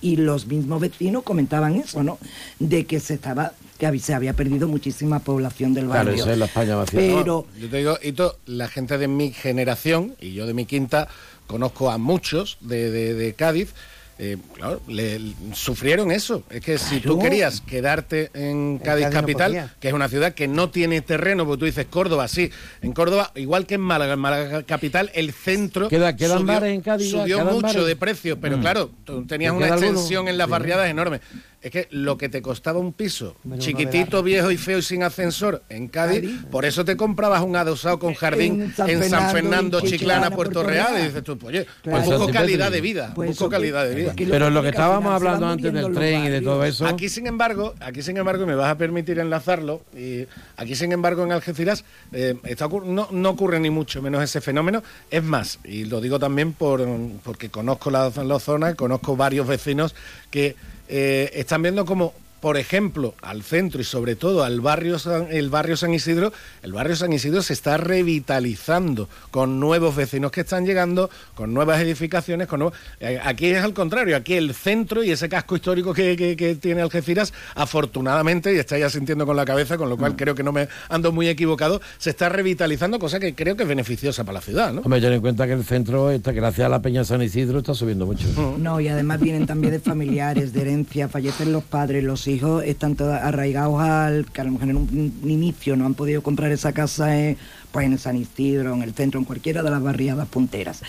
Y los mismos vecinos comentaban eso, ¿no? De que se estaba que había- se había perdido muchísima población del
Claro,
barrio.
eso es la España vacía.
Pero
No, yo te digo, Hito, la gente de mi generación y yo de mi quinta conozco a muchos de, de- de Cádiz. eh, claro, le, le- sufrieron eso. Es que si tú querías quedarte en Cádiz capital, que es una ciudad que no tiene terreno, porque tú dices Córdoba, sí. En Córdoba, igual que en Málaga, en Málaga capital, el centro
Queda- quedan
subió,
bares en Cádiz ya,
subió
quedan
mucho
bares.
de precio, pero
Mm.
claro, tú tenías
¿Te
una
alguno?
extensión en las
Sí.
barriadas enorme. Es que lo que te costaba un piso chiquitito, viejo y feo y sin ascensor en Cádiz,
Cádiz.
por eso te comprabas un adosado con jardín
En San
en San
Fernando,
Chiclana,
Chiclana,
Puerto
Puerto
Real, y
Real.
dices tú, pues, oye,
Claro.
busco
Pues
calidad
eso
de vida,
Pues
busco
eso
calidad de vida.
Pero lo que estábamos hablando antes del tren y de todo eso...
Aquí, sin embargo, aquí, sin embargo, y me vas a permitir enlazarlo, y aquí, sin embargo, en Algeciras eh, está no, no ocurre ni mucho menos ese fenómeno. Es más, y lo digo también por, porque conozco la, la zona, conozco varios vecinos que eh, están viendo como por ejemplo, al centro y sobre todo al barrio San, el barrio San Isidro, el barrio San Isidro se está revitalizando con nuevos vecinos que están llegando, con nuevas edificaciones, con nuevos- eh, aquí es al contrario, aquí el centro y ese casco histórico que, que- que tiene Algeciras, afortunadamente, y está ya sintiendo con la cabeza, con lo cual creo que no me ando muy equivocado, se está revitalizando, cosa que creo que es beneficiosa para la ciudad, ¿no?
Hombre, ten en cuenta que el centro, está, gracias a la Peña San Isidro, está subiendo mucho.
No, y además vienen también de familiares, de herencia, fallecen los padres, los hijos están todos arraigados al, que a lo mejor en un, un inicio no han podido comprar esa casa en, pues en San Isidro, en el centro, en cualquiera de las barriadas punteras.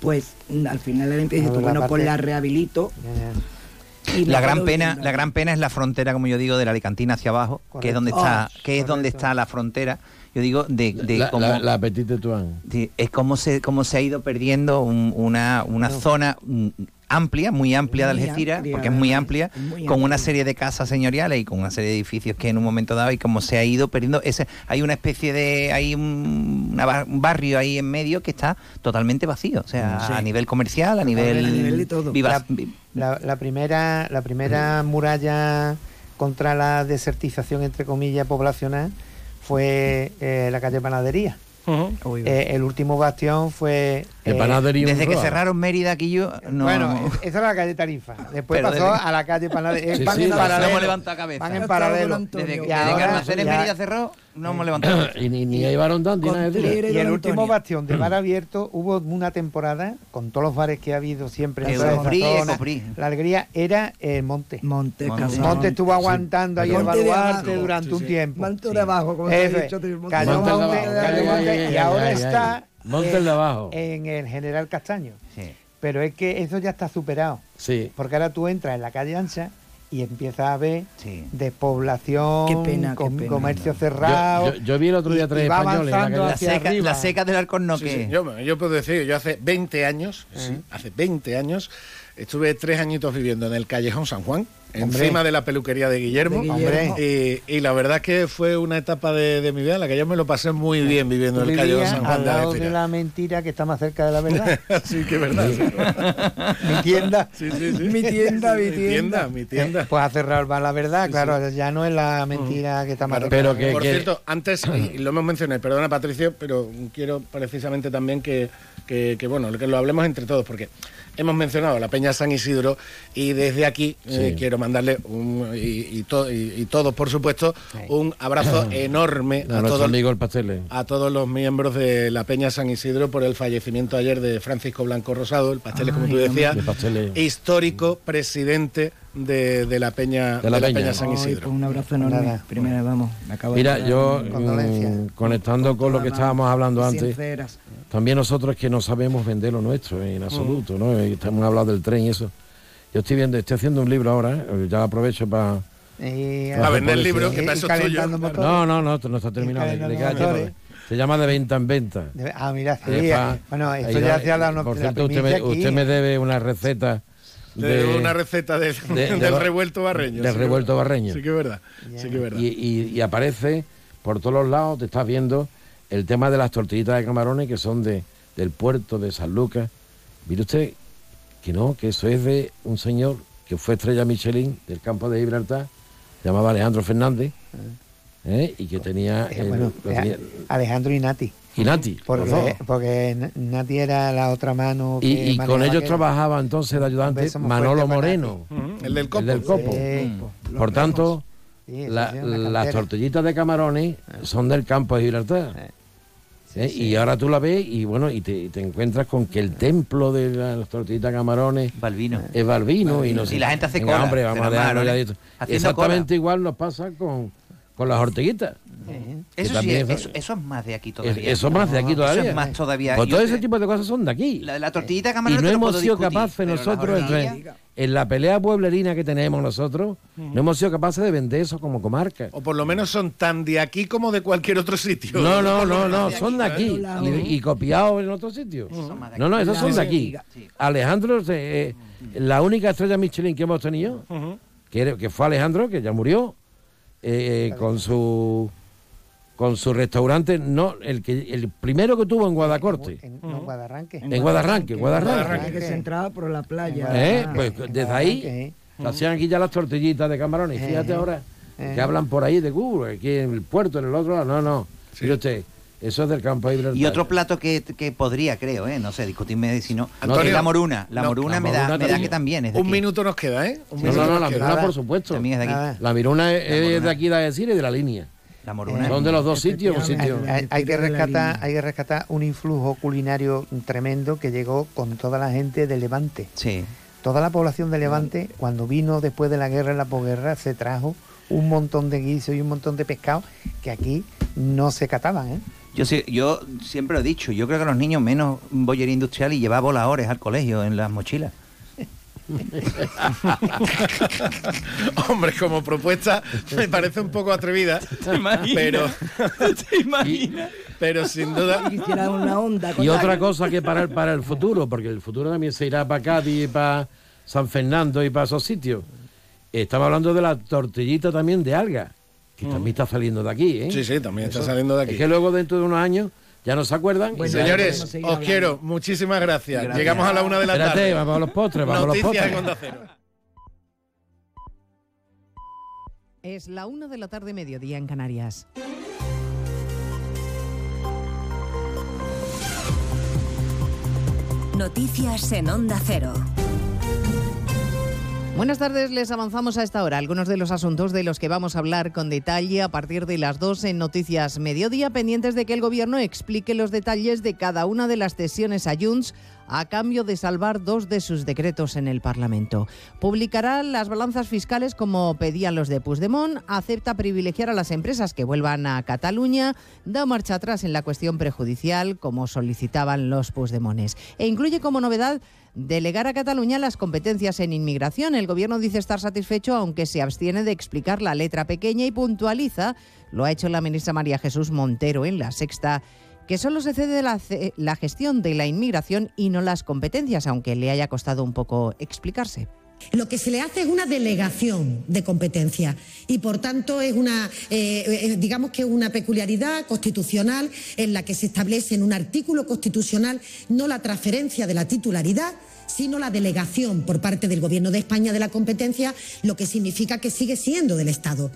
Pues mm, al final el
la
bueno, pues
parte-
la rehabilito. Y
La gran pena, la gran pena es la frontera, como yo digo, de la Alicantina hacia abajo, que es donde está,
Ah,
que es donde está la frontera. Yo digo de, de
La,
cómo-
la, la Petite Tuan.
Es como se, cómo se ha ido perdiendo un- una, una zona mm, amplia, muy amplia de Algeciras,
amplia,
porque es muy amplia,
muy
con una serie de casas señoriales y con una serie de edificios que en un momento dado y como se ha ido perdiendo, ese, hay una especie de, hay un, una bar- un barrio ahí en medio que está totalmente vacío, o sea,
Sí.
a nivel comercial, a nivel, viva-
La, la- la primera, la primera muralla contra la desertización, entre comillas, poblacional fue eh, la calle Panadería. Eh, el último bastión fue... Eh,
Panadería
Desde que cerraron Mérida aquí yo no...
Bueno, esa era la calle Tarifa. Después
Pero
pasó
desde-
a la calle Panadería.
Sí,
van
sí,
en
no
paralelo.
hemos levantado cabeza.
Van en paralelo.
Desde-
Y
que Almacenes
ya-
Mérida cerró, no hemos levantado
y ni, ni nada de eso.
Y el último bastión de bar abierto hubo una temporada con todos los bares que ha habido siempre en. La alegría era el Monte.
Monte,
Monte, estuvo aguantando ahí el baluarte durante un tiempo.
Monte de abajo, como dicho.
Cayó. Monte, y ahora está
ay. Monte el de abajo.
en el General Castaño. Pero es que eso ya está superado.
Sí.
Porque ahora tú entras en la calle ancha y empiezas a ver despoblación,
Qué pena, qué
com-
pena.
comercio cerrado.
Yo- yo- yo vi el otro día tres españoles en la
hacia
seca-
arriba.
la seca del Alcornoque.
Sí, sí, Yo, yo puedo decir, yo hace 20 años, sí, hace 20 años, estuve tres añitos viviendo en el Callejón San Juan,
Hombre.
encima de la peluquería de Guillermo.
De Guillermo.
Y, y la verdad es que fue una etapa de, de mi vida en la que yo me lo pasé muy bien viviendo en el Callejón San Juan
al
de
lado de la mentira que está más cerca de la verdad.
sí, que es verdad.
mi tienda.
Sí, sí, sí.
Mi tienda, mi
Mi tienda,
tienda.
mi tienda.
Pues ha cerrado el bar la verdad,
Sí,
claro, ya no es la mentira que está más cerca.
Pero que-
Por
que-
cierto, antes, y y lo hemos mencionado, perdona Patricio, pero quiero precisamente también que, que, que, bueno, que lo hablemos entre todos, porque hemos mencionado a la Peña San Isidro y desde aquí eh, quiero mandarle, un, y, y to- y- y todos por supuesto, un abrazo enorme
A
todos,
amigo el pastel.
a todos los miembros de la Peña San Isidro por el fallecimiento ayer de Francisco Blanco Rosado, el pastel, como tú decías,
Pasteles.
histórico presidente de, de la Peña
De la Peña.
San
Ay,
Isidro.
pues un abrazo enorme.
Nada.
Primero, vamos. me acabo de
Mira, yo mm, conectando con lo que estábamos hablando antes,
Sinceras.
También nosotros que no sabemos vender lo nuestro en absoluto, ¿no? Estamos hablando del tren y eso. Yo estoy viendo, estoy haciendo un libro ahora, eh, ya aprovecho para...
A vender
publicidad.
libros, que para eso es tuyo.
No, no, no, esto no está terminado. le- le. Se llama de venta en venta.
De- Ah, mira, sí,
Eh, pa-
bueno, esto ya hacía la,
Por cierto, usted me, usted me debe una receta
De,
de,
una receta de-
de-
del
de-
revuelto barreño.
del
sí,
revuelto barreño.
Sí que es verdad. Sí que es verdad.
Y, y- y aparece por todos los lados, te estás viendo el tema de las tortillitas de camarones que son de, del puerto de San Lucas. Mire usted que no, que eso es de un señor que fue estrella Michelin del campo de Gibraltar, se llamaba Alejandro Fernández, ¿eh? y que tenía,
Eh,
el-
bueno, eh,
tenía-
Alejandro y Nati.
y Nati.
Porque, porque Nati era la otra mano.
Y,
que
y con ellos
aquello.
trabajaba entonces de ayudante Manolo Moreno,
Ujú, El del copo.
el del copo.
Sí.
Por tanto,
Sí,
la- las tortillitas de camarones son del campo de Gibraltar. ¿Eh? Y ahora tú la ves y bueno, y te, y te encuentras con que el templo de las tortillitas camarones
Balbino.
es Balbino y no
Y
sé.
la gente hace cola,
hombre, vamos a Exactamente igual nos pasa con, con las orteguitas. que
Eso sí,
también
eso, eso es más de aquí
es-
todavía.
eso más de aquí todavía.
Eso es más todavía.
Pues
Y
todo ese tipo de cosas son de aquí.
La, la tortillita de
Y
camarón
no
te lo
hemos
puedo
sido
discutir,
capaces nosotros, entre- en la pelea pueblerina que tenemos nosotros, no hemos sido capaces de vender eso como comarca.
O por lo menos son tan de aquí como de cualquier otro sitio.
No, no, no, no, son de aquí y, y copiados en otro sitio. No, no, esos son de aquí. Alejandro, eh, la única estrella Michelin que hemos tenido, que, fue Alejandro, que ya murió, eh, con su con su restaurante, no, el que el primero que tuvo en Guadacorte.
En, no, Guadarranque.
En Guadarranque, Guadarranque.
Que se entraba por la playa.
¿Eh? Pues desde ahí se hacían aquí ya las tortillitas de camarones. Fíjate
Eh,
ahora
eh.
que hablan por ahí de Cuba, aquí en el puerto, en el otro lado. No, no. Mire usted, eso es del campo de.
Y otro plato que, que podría, creo, ¿eh? no sé, discutirme si no.
Antonio,
la moruna. La
no,
moruna
la
me da,
moruna
me da que también es de
Un
aquí.
minuto nos queda, ¿eh? Un
No,
minuto
no, la miruna, por supuesto.
También es de aquí.
La miruna es,
La
es
moruna.
de aquí de Algeciras y de la línea.
La.
Son de los dos sitios, un
Hay,
sitio.
hay- hay que rescatar, hay que rescatar un influjo culinario tremendo que llegó con toda la gente de Levante.
Sí.
Toda la población de Levante, cuando vino después de la guerra y la posguerra, se trajo un montón de guisos y un montón de pescado que aquí no se cataban, ¿eh?
Yo, sí- yo siempre lo he dicho, yo creo que los niños menos bollería industrial y llevar voladores al colegio en las mochilas.
Hombre, como propuesta me parece un poco atrevida, pero
¿Te imaginas?
pero sin duda
Quisiera una onda. con
Y otra
alguien.
cosa que para el, para el futuro, porque el futuro también se irá para Cádiz y para San Fernando y para esos sitios. Estamos hablando de la tortillita también de alga, que también está saliendo de aquí, ¿eh?
Sí, sí, también está saliendo de aquí.
Es que luego dentro de unos años ya no se acuerdan. ya-
Señores, os quiero, muchísimas gracias. Llegamos a la una de la
Espérate,
tarde.
vamos a los postres, vamos a los
Noticias
postres.
en Onda Cero.
Es la una de la tarde, mediodía en Canarias.
Noticias en Onda Cero.
Buenas tardes, les avanzamos a esta hora algunos de los asuntos de los que vamos a hablar con detalle a partir de las 2 en Noticias Mediodía, pendientes de que el Gobierno explique los detalles de cada una de las cesiones a Junts a cambio de salvar dos de sus decretos en el Parlamento. Publicará las balanzas fiscales como pedían los de Puigdemont, acepta privilegiar a las empresas que vuelvan a Cataluña, da marcha atrás en la cuestión prejudicial como solicitaban los Puigdemones e incluye como novedad delegar a Cataluña las competencias en inmigración. El gobierno dice estar satisfecho, aunque se abstiene de explicar la letra pequeña y puntualiza, lo ha hecho la ministra María Jesús Montero en la sexta, que solo se cede la, gestión de la inmigración y no las competencias, aunque le haya costado un poco explicarse.
Lo que se le hace es una delegación de competencia y por tanto es una, eh, eh, digamos que es una peculiaridad constitucional en la que se establece en un artículo constitucional no la transferencia de la titularidad, sino la delegación por parte del Gobierno de España de la competencia, lo que significa que sigue siendo del Estado.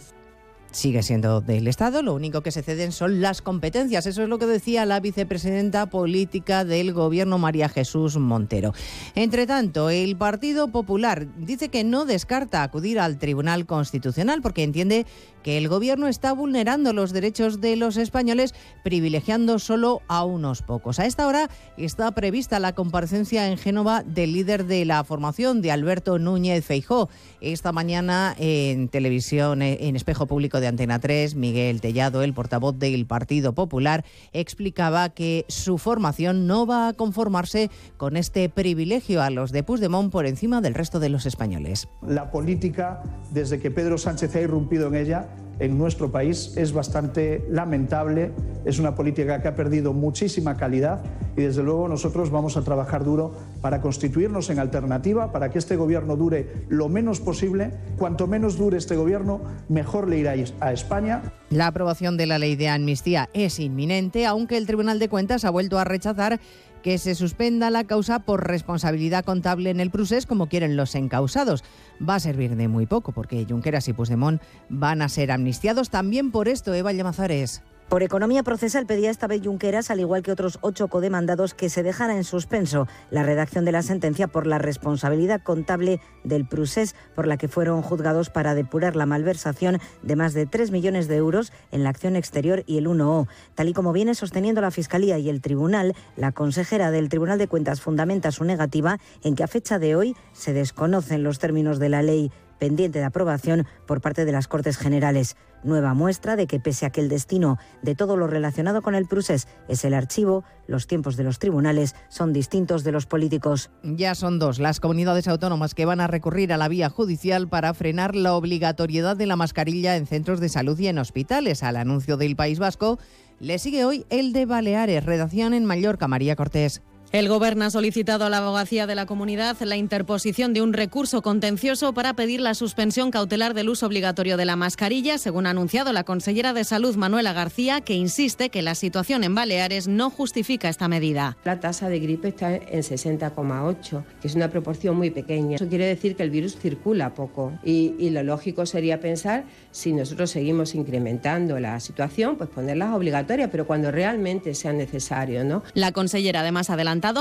Sigue siendo del Estado, lo único que se ceden son las competencias. Eso es lo que decía la vicepresidenta política del Gobierno, María Jesús Montero. Entre tanto, el Partido Popular dice que no descarta acudir al Tribunal Constitucional porque entiende que el Gobierno está vulnerando los derechos de los españoles, privilegiando solo a unos pocos. A esta hora está prevista la comparecencia en Génova del líder de la formación, de Alberto Núñez Feijó. Esta mañana en televisión, eh, en Espejo Público de Antena 3, Miguel Tellado, el portavoz del Partido Popular, explicaba que su formación no va a conformarse con este privilegio a los de Puigdemont por encima del resto de los españoles.
La política, desde que Pedro Sánchez ha irrumpido en ella, en nuestro país es bastante lamentable, es una política que ha perdido muchísima calidad y desde luego nosotros vamos a trabajar duro para constituirnos en alternativa, para que este gobierno dure lo menos posible. Cuanto menos dure este gobierno, mejor le irá a España.
La aprobación de la ley de amnistía es inminente, aunque el Tribunal de Cuentas ha vuelto a rechazar que se suspenda la causa por responsabilidad contable en el procés como quieren los encausados. Va a servir de muy poco porque Junqueras y Puigdemont van a ser amnistiados también por esto, Eva Llamazares.
Por economía procesal pedía esta vez Junqueras, al igual que otros ocho codemandados, que se dejara en suspenso la redacción de la sentencia por la responsabilidad contable del Prusés, por la que fueron juzgados para depurar la malversación de más de 3 millones de euros en la acción exterior y el 1O. Tal y como viene sosteniendo la Fiscalía y el Tribunal, la consejera del Tribunal de Cuentas fundamenta su negativa en que a fecha de hoy se desconocen los términos de la ley pendiente de aprobación por parte de las Cortes Generales. Nueva muestra de que pese a que el destino de todo lo relacionado con el Prusés es el archivo, los tiempos de los tribunales son distintos de los políticos.
Ya son dos las comunidades autónomas que van a recurrir a la vía judicial para frenar la obligatoriedad de la mascarilla en centros de salud y en hospitales. Al anuncio del País Vasco le sigue hoy el de Baleares, redacción en Mallorca, María Cortés.
El Gobierno ha solicitado a la abogacía de la comunidad la interposición de un recurso contencioso para pedir la suspensión cautelar del uso obligatorio de la mascarilla, según ha anunciado la consellera de Salud Manuela García, que insiste que la situación en Baleares no justifica esta medida.
La tasa de gripe está en 60,8, que es una proporción muy pequeña. Eso quiere decir que el virus circula poco y, y lo lógico sería pensar, si nosotros seguimos incrementando la situación, pues ponerlas obligatorias, pero cuando realmente sea necesario, ¿no?
La consellera además ha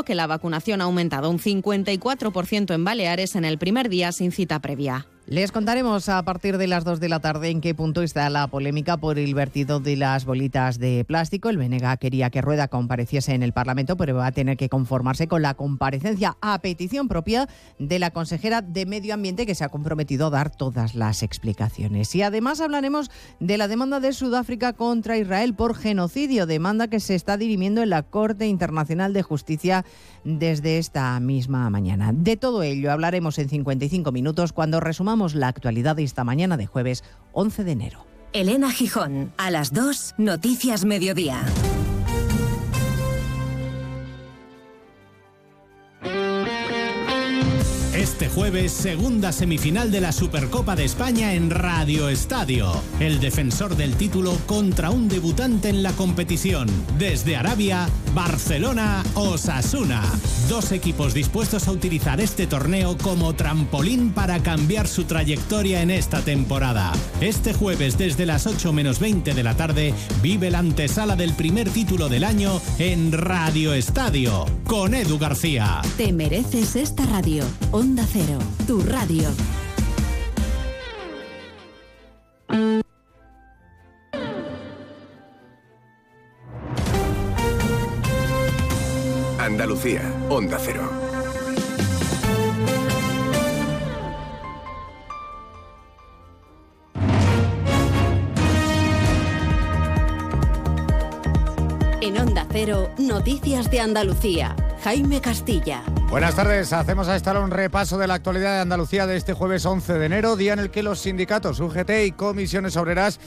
que la vacunación ha aumentado un 54% en Baleares en el primer día sin cita previa.
Les contaremos a partir de las 2 de la tarde en qué punto está la polémica por el vertido de las bolitas de plástico. El Benega quería que Rueda compareciese en el Parlamento, pero va a tener que conformarse con la comparecencia a petición propia de la consejera de Medio Ambiente que se ha comprometido a dar todas las explicaciones. Y además hablaremos de la demanda de Sudáfrica contra Israel por genocidio, demanda que se está dirimiendo en la Corte Internacional de Justicia desde esta misma mañana. De todo ello hablaremos en 55 minutos cuando resumamos la actualidad de esta mañana de jueves 11 de enero.
Elena Gijón, a las 2, Noticias Mediodía.
Este jueves, segunda semifinal de la Supercopa de España en Radio Estadio. El defensor del título contra un debutante en la competición. Desde Arabia, Barcelona Osasuna. Dos equipos dispuestos a utilizar este torneo como trampolín para cambiar su trayectoria en esta temporada. Este jueves, desde las 8 menos 20 de la tarde, vive la antesala del primer título del año en Radio Estadio. Con Edu García.
Te mereces esta radio. Cero, tu radio.
Andalucía, Onda Cero.
En Onda Cero, Noticias de Andalucía. Jaime Castilla.
Buenas tardes, hacemos a esta un repaso de la actualidad de Andalucía de este jueves 11 de enero, día en el que los sindicatos UGT y comisiones obreras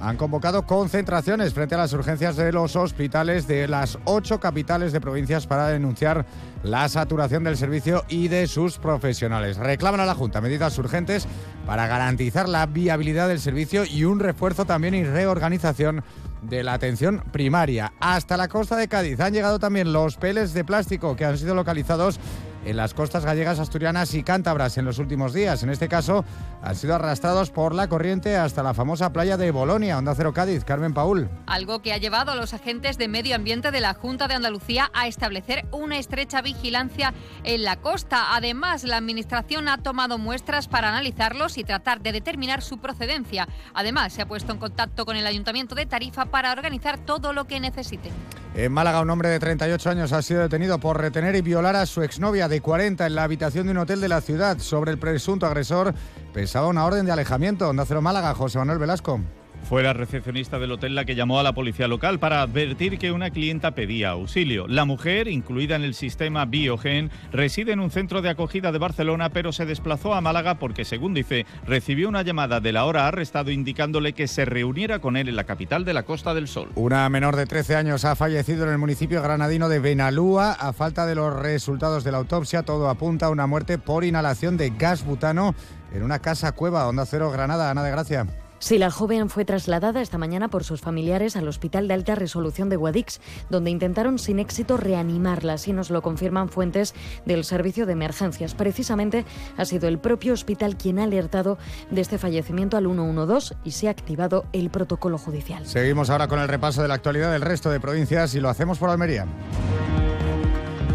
han convocado concentraciones frente a las urgencias de los hospitales de las ocho capitales de provincias para denunciar la saturación del servicio y de sus profesionales. Reclaman a la Junta medidas urgentes para garantizar la viabilidad del servicio y un refuerzo también y reorganización de la atención primaria. Hasta la costa de Cádiz han llegado también los peles de plástico que han sido localizados en las costas gallegas, asturianas y cántabras en los últimos días. En este caso, han sido arrastrados por la corriente hasta la famosa playa de Bolonia, Onda Cero Cádiz. Carmen Paul.
Algo que ha llevado a los agentes de medio ambiente de la Junta de Andalucía a establecer una estrecha vigilancia en la costa. Además, la Administración ha tomado muestras para analizarlos y tratar de determinar su procedencia. Además, se ha puesto en contacto con el Ayuntamiento de Tarifa para organizar todo lo que necesiten.
En Málaga, un hombre de 38 años ha sido detenido por retener y violar a su exnovia de 40 en la habitación de un hotel de la ciudad. Sobre el presunto agresor pesaba una orden de alejamiento. Onda Málaga, José Manuel Velasco.
Fue la recepcionista del hotel la que llamó a la policía local para advertir que una clienta pedía auxilio. La mujer, incluida en el sistema Biogen, reside en un centro de acogida de Barcelona, pero se desplazó a Málaga porque, según dice, recibió una llamada del ahora arrestado indicándole que se reuniera con él en la capital de la Costa del Sol.
Una menor de 13 años ha fallecido en el municipio granadino de Benalúa. A falta de los resultados de la autopsia, todo apunta a una muerte por inhalación de gas butano en una casa cueva. Onda Cero Granada, Ana de Gracia.
Sí, la joven fue trasladada esta mañana por sus familiares al Hospital de Alta Resolución de Guadix, donde intentaron sin éxito reanimarla, así nos lo confirman fuentes del Servicio de Emergencias. Precisamente ha sido el propio hospital quien ha alertado de este fallecimiento al 112 y se ha activado el protocolo judicial.
Seguimos ahora con el repaso de la actualidad del resto de provincias y lo hacemos por Almería.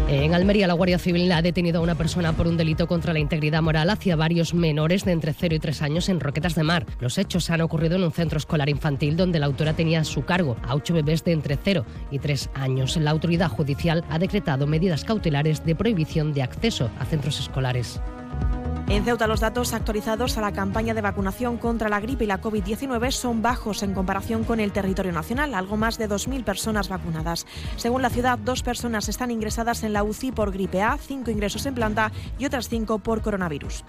En Almería, la Guardia Civil ha detenido a una persona por un delito contra la integridad moral hacia varios menores de entre 0 y 3 años en Roquetas de Mar. Los hechos han ocurrido en un centro escolar infantil donde la autora tenía a su cargo a ocho bebés de entre 0 y 3 años. La autoridad judicial ha decretado medidas cautelares de prohibición de acceso a centros escolares.
En Ceuta los datos actualizados a la campaña de vacunación contra la gripe y la COVID-19 son bajos en comparación con el territorio nacional, algo más de 2.000 personas vacunadas. Según la ciudad, dos personas están ingresadas en la UCI por gripe A, cinco ingresos en planta y otras cinco por coronavirus.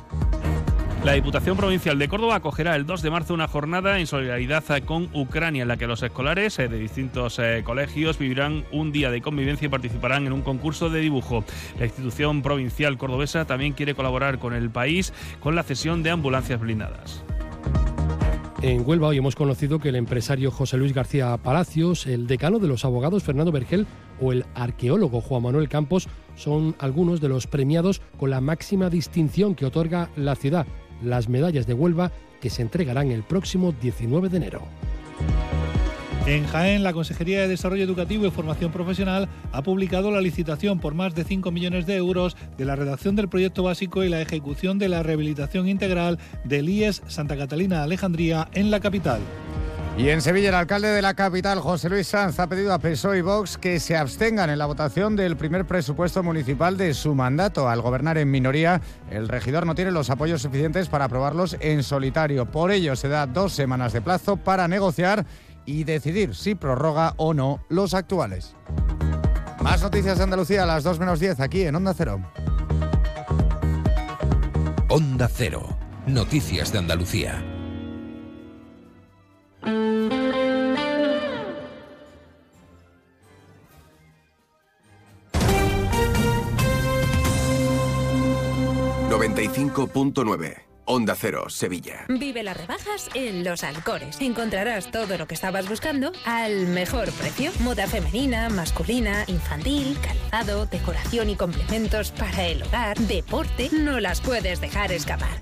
La Diputación Provincial de Córdoba acogerá el 2 de marzo una jornada en solidaridad con Ucrania en la que los escolares eh, de distintos eh, colegios vivirán un día de convivencia y participarán en un concurso de dibujo. La institución provincial cordobesa también quiere colaborar con el país con la cesión de ambulancias blindadas.
En Huelva hoy hemos conocido que el empresario José Luis García Palacios, el decano de los abogados Fernando Vergel o el arqueólogo Juan Manuel Campos son algunos de los premiados con la máxima distinción que otorga la ciudad, las medallas de Huelva que se entregarán el próximo 19 de enero.
En Jaén, la Consejería de Desarrollo Educativo y Formación Profesional ha publicado la licitación por más de 5 millones de euros de la redacción del proyecto básico y la ejecución de la rehabilitación integral del IES Santa Catalina Alejandría en la capital.
Y en Sevilla, el alcalde de la capital, José Luis Sanz, ha pedido a PSOE y Vox que se abstengan en la votación del primer presupuesto municipal de su mandato. Al gobernar en minoría, el regidor no tiene los apoyos suficientes para aprobarlos en solitario. Por ello, se da dos semanas de plazo para negociar y decidir si prorroga o no los actuales. Más noticias de Andalucía a las 2 menos 10 aquí en Onda Cero.
Onda Cero. Noticias de Andalucía.
...95.9... Onda Cero, Sevilla.
Vive las rebajas en Los Alcores. Encontrarás todo lo que estabas buscando al mejor precio. Moda femenina, masculina, infantil, calzado, decoración y complementos para el hogar, deporte. No las puedes dejar escapar.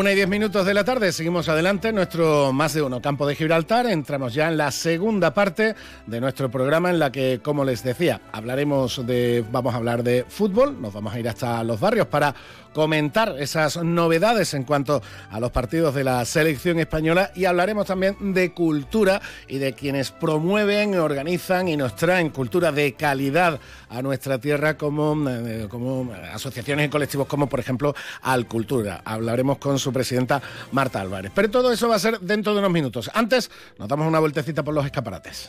Una y diez minutos de la tarde, seguimos adelante nuestro más de uno campo de Gibraltar. Entramos ya en la segunda parte de nuestro programa en la que, como les decía, hablaremos de, vamos a hablar de fútbol, nos vamos a ir hasta los barrios para comentar esas novedades en cuanto a los partidos de la selección española y hablaremos también de cultura y de quienes promueven, organizan y nos traen cultura de calidad a nuestra tierra como, eh, como asociaciones y colectivos como por ejemplo Alcultura. Hablaremos con su presidenta Marta Álvarez. Pero todo eso va a ser dentro de unos minutos. Antes nos damos una vueltecita por los escaparates.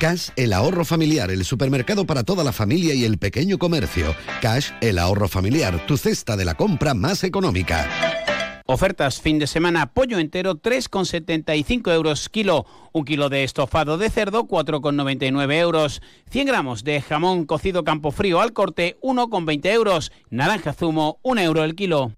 Cash, el ahorro familiar, el supermercado para toda la familia y el pequeño comercio. Cash, el ahorro familiar, tu cesta de la compra más económica.
Ofertas fin de semana, pollo entero 3,75 euros kilo, un kilo de estofado de cerdo 4,99 euros, 100 gramos de jamón cocido campo frío al corte 1,20 euros, naranja zumo 1 euro el kilo.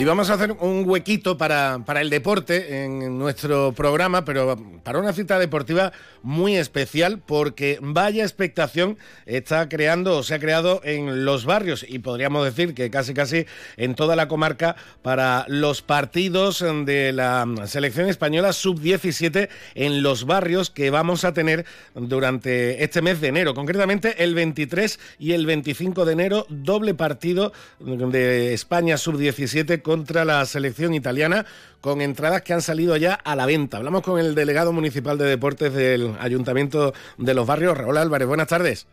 Y vamos a hacer un huequito para, para, el deporte en nuestro programa, pero para una cita deportiva muy especial, porque vaya expectación está creando o se ha creado en los barrios, y podríamos decir que casi casi en toda la comarca, para los partidos de la selección española sub-17 en los barrios que vamos a tener durante este mes de enero, concretamente el 23 y el 25 de enero, doble partido de España sub-17 contra la selección italiana con entradas que han salido ya a la venta. Hablamos con el delegado municipal de deportes del Ayuntamiento de los Barrios, Raúl Álvarez. Buenas tardes.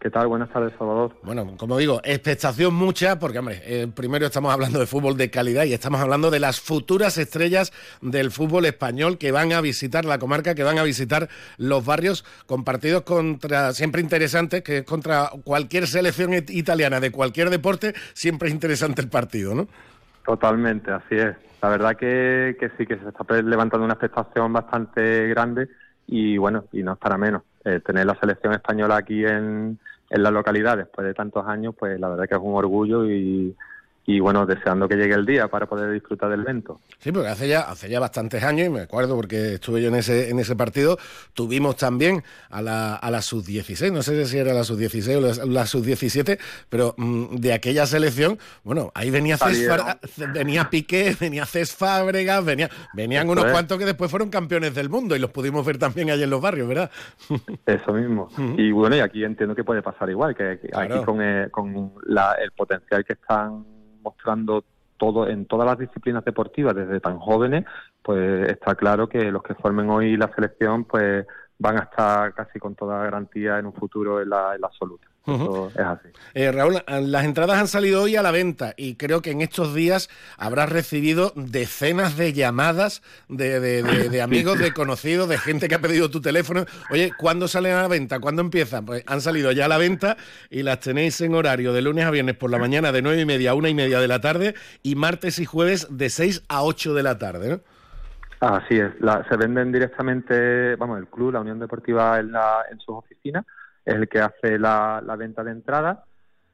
¿Qué tal? Buenas tardes, Salvador.
Bueno, como digo, expectación mucha, porque, hombre, eh, primero estamos hablando de fútbol de calidad y estamos hablando de las futuras estrellas del fútbol español que van a visitar la comarca, que van a visitar los barrios con partidos contra, siempre interesantes, que es contra cualquier selección italiana de cualquier deporte, siempre es interesante el partido, ¿no?
Totalmente, así es. La verdad que, que sí, que se está levantando una expectación bastante grande y bueno, y no es para menos. Eh, tener la selección española aquí en, en la localidad después de tantos años, pues la verdad que es un orgullo y, y bueno, deseando que llegue el día para poder disfrutar del evento.
Sí, porque hace ya, hace ya bastantes años, y me acuerdo porque estuve yo en ese, en ese partido, tuvimos también a la, a la sub-16, no sé si era la sub-16 o la, sub-17, pero mm, de aquella selección, bueno, ahí venía venía Piqué, venía Cés Fábregas, venía, venían unos cuantos que después fueron campeones del mundo y los pudimos ver también allí en los barrios, ¿verdad?
Eso mismo. Y bueno, y aquí entiendo que puede pasar igual, que, aquí con, eh, con el potencial que están mostrando todo en todas las disciplinas deportivas desde tan jóvenes, pues está claro que los que formen hoy la selección pues van a estar casi con toda garantía en un futuro en la, en la absoluta es así.
Eh, Raúl, las entradas han salido hoy a la venta y creo que en estos días habrás recibido decenas de llamadas de, amigos, de conocidos, de gente que ha pedido tu teléfono. Oye, ¿cuándo salen a la venta? ¿Cuándo empiezan? Pues han salido ya a la venta y las tenéis en horario de lunes a viernes por la mañana de nueve y media a una y media de la tarde y martes y jueves de 6 a 8 de la tarde,
Así es, se venden directamente, vamos, el club, la Unión Deportiva en, la, en sus oficinas es el que hace la, venta de entrada.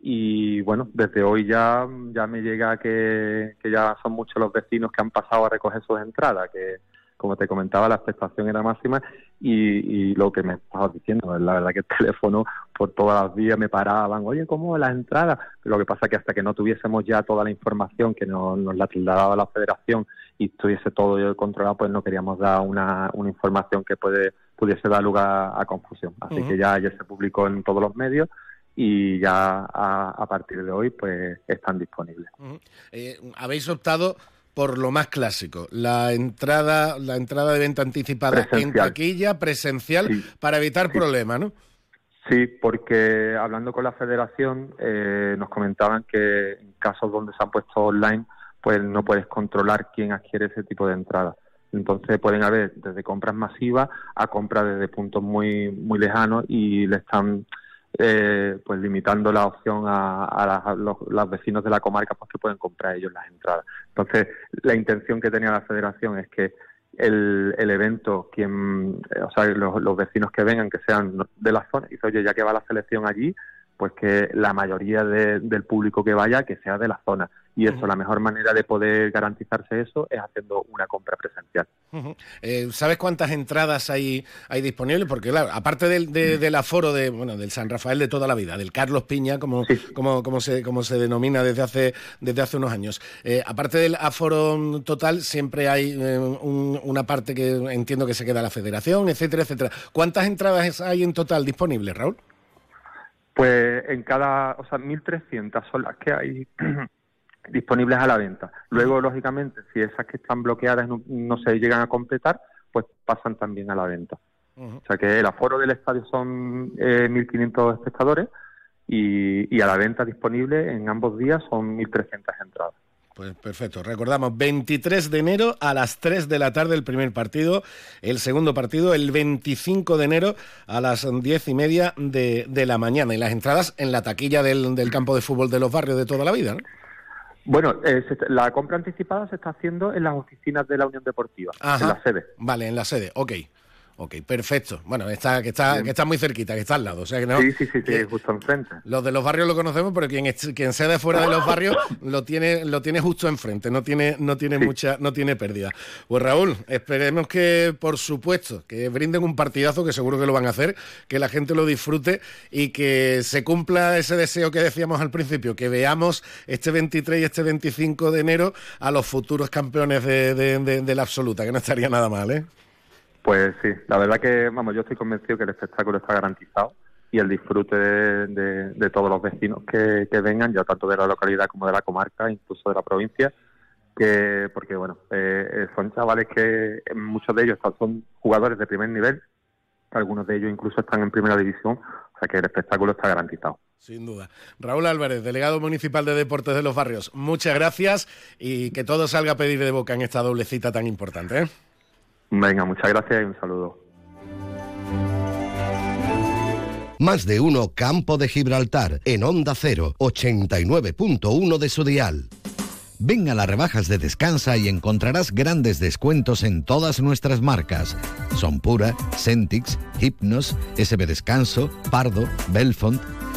Y bueno, desde hoy ya, ya me llega que, ya son muchos los vecinos que han pasado a recoger sus entradas, que como te comentaba, la expectación era máxima. Y, lo que me estabas diciendo, la verdad que el teléfono por todas las vías me paraban, oye, ¿cómo las entradas? Lo que pasa que hasta que no tuviésemos ya toda la información que nos, nos la trasladaba la federación y estuviese todo controlado, pues no queríamos dar una, una información que puede pudiese dar lugar a confusión. Así que ya ayer se publicó en todos los medios y ya a, partir de hoy pues están disponibles.
Eh, habéis optado por lo más clásico, la entrada, la entrada de venta anticipada en taquilla presencial para evitar problemas, ¿no?
Sí, porque hablando con la federación eh, nos comentaban que en casos donde se han puesto online, pues no puedes controlar quién adquiere ese tipo de entrada. Entonces pueden haber desde compras masivas a compras desde puntos muy muy lejanos y le están eh, pues limitando la opción a, los, vecinos de la comarca pues que pueden comprar ellos las entradas. Entonces la intención que tenía la Federación es que el, el evento, quien, eh, o sea, los, vecinos que vengan, que sean de la zona, y dice, oye, ya que va la selección allí, pues que la mayoría del público que vaya, que sea de la zona. Y eso, la mejor manera de poder garantizarse eso es haciendo una compra presencial.
Eh, ¿Sabes cuántas entradas hay, hay disponibles? Porque, claro, aparte del, del aforo de, bueno, del San Rafael de toda la vida, del Carlos Piña, como, como, como, se, como se denomina desde hace, desde hace unos años, eh, aparte del aforo total, siempre hay eh, una parte que entiendo que se queda la federación, etcétera, etcétera. ¿Cuántas entradas hay en total disponibles, Raúl?
Pues en cada, o sea, 1.300 son las que hay disponibles a la venta. Luego, lógicamente, si esas que están bloqueadas no, se llegan a completar, pues pasan también a la venta. O sea que el aforo del estadio son eh, 1.500 espectadores y, y, a la venta disponible en ambos días son 1.300 entradas.
Pues perfecto. Recordamos, 23 de enero a las 3 de la tarde el primer partido, el segundo partido el 25 de enero a las 10 y media de, de la mañana. Y las entradas en la taquilla del, del campo de fútbol de los barrios de toda la vida, ¿no?
Bueno, eh, la compra anticipada se está haciendo en las oficinas de la Unión Deportiva, en la sede.
Vale, en la sede, ok. Ok, perfecto. Bueno, está, que, está, que está muy cerquita, que está al lado. O sea que no,
sí, sí, sí, sí justo enfrente.
Los de los barrios lo conocemos, pero quien, quien sea de fuera de los barrios lo tiene, lo tiene justo enfrente, no tiene, no tiene mucha, no tiene pérdida. Pues Raúl, esperemos que, por supuesto, que brinden un partidazo, que seguro que lo van a hacer, que la gente lo disfrute y que se cumpla ese deseo que decíamos al principio, que veamos este 23 y este 25 de enero a los futuros campeones de, de la absoluta, que no estaría nada mal, ¿eh?
Pues sí, la verdad que, vamos, yo estoy convencido que el espectáculo está garantizado y el disfrute de, todos los vecinos que, vengan, ya tanto de la localidad como de la comarca, incluso de la provincia, que porque, bueno, eh, eh, son chavales que muchos de ellos son jugadores de primer nivel, algunos de ellos incluso están en primera división, o sea que el espectáculo está garantizado.
Sin duda. Raúl Álvarez, delegado municipal de Deportes de los Barrios, muchas gracias y que todo salga a pedir de boca en esta doble cita tan importante. ¿eh?
Venga, muchas gracias y un saludo.
Más de uno Campo de Gibraltar en Onda 0, 89.1 de su dial. Ven a las rebajas de Descansa y encontrarás grandes descuentos en todas nuestras marcas. Son Pura, Centix, Hypnos, SB Descanso, Pardo, Belfont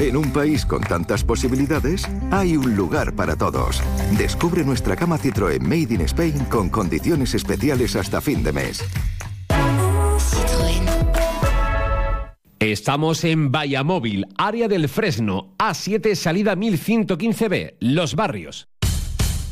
En un país con tantas posibilidades, hay un lugar para todos. Descubre nuestra cama Citroën Made in Spain con condiciones especiales hasta fin de mes.
Estamos en Vallamóvil, área del Fresno, A7, salida 1115B, Los Barrios.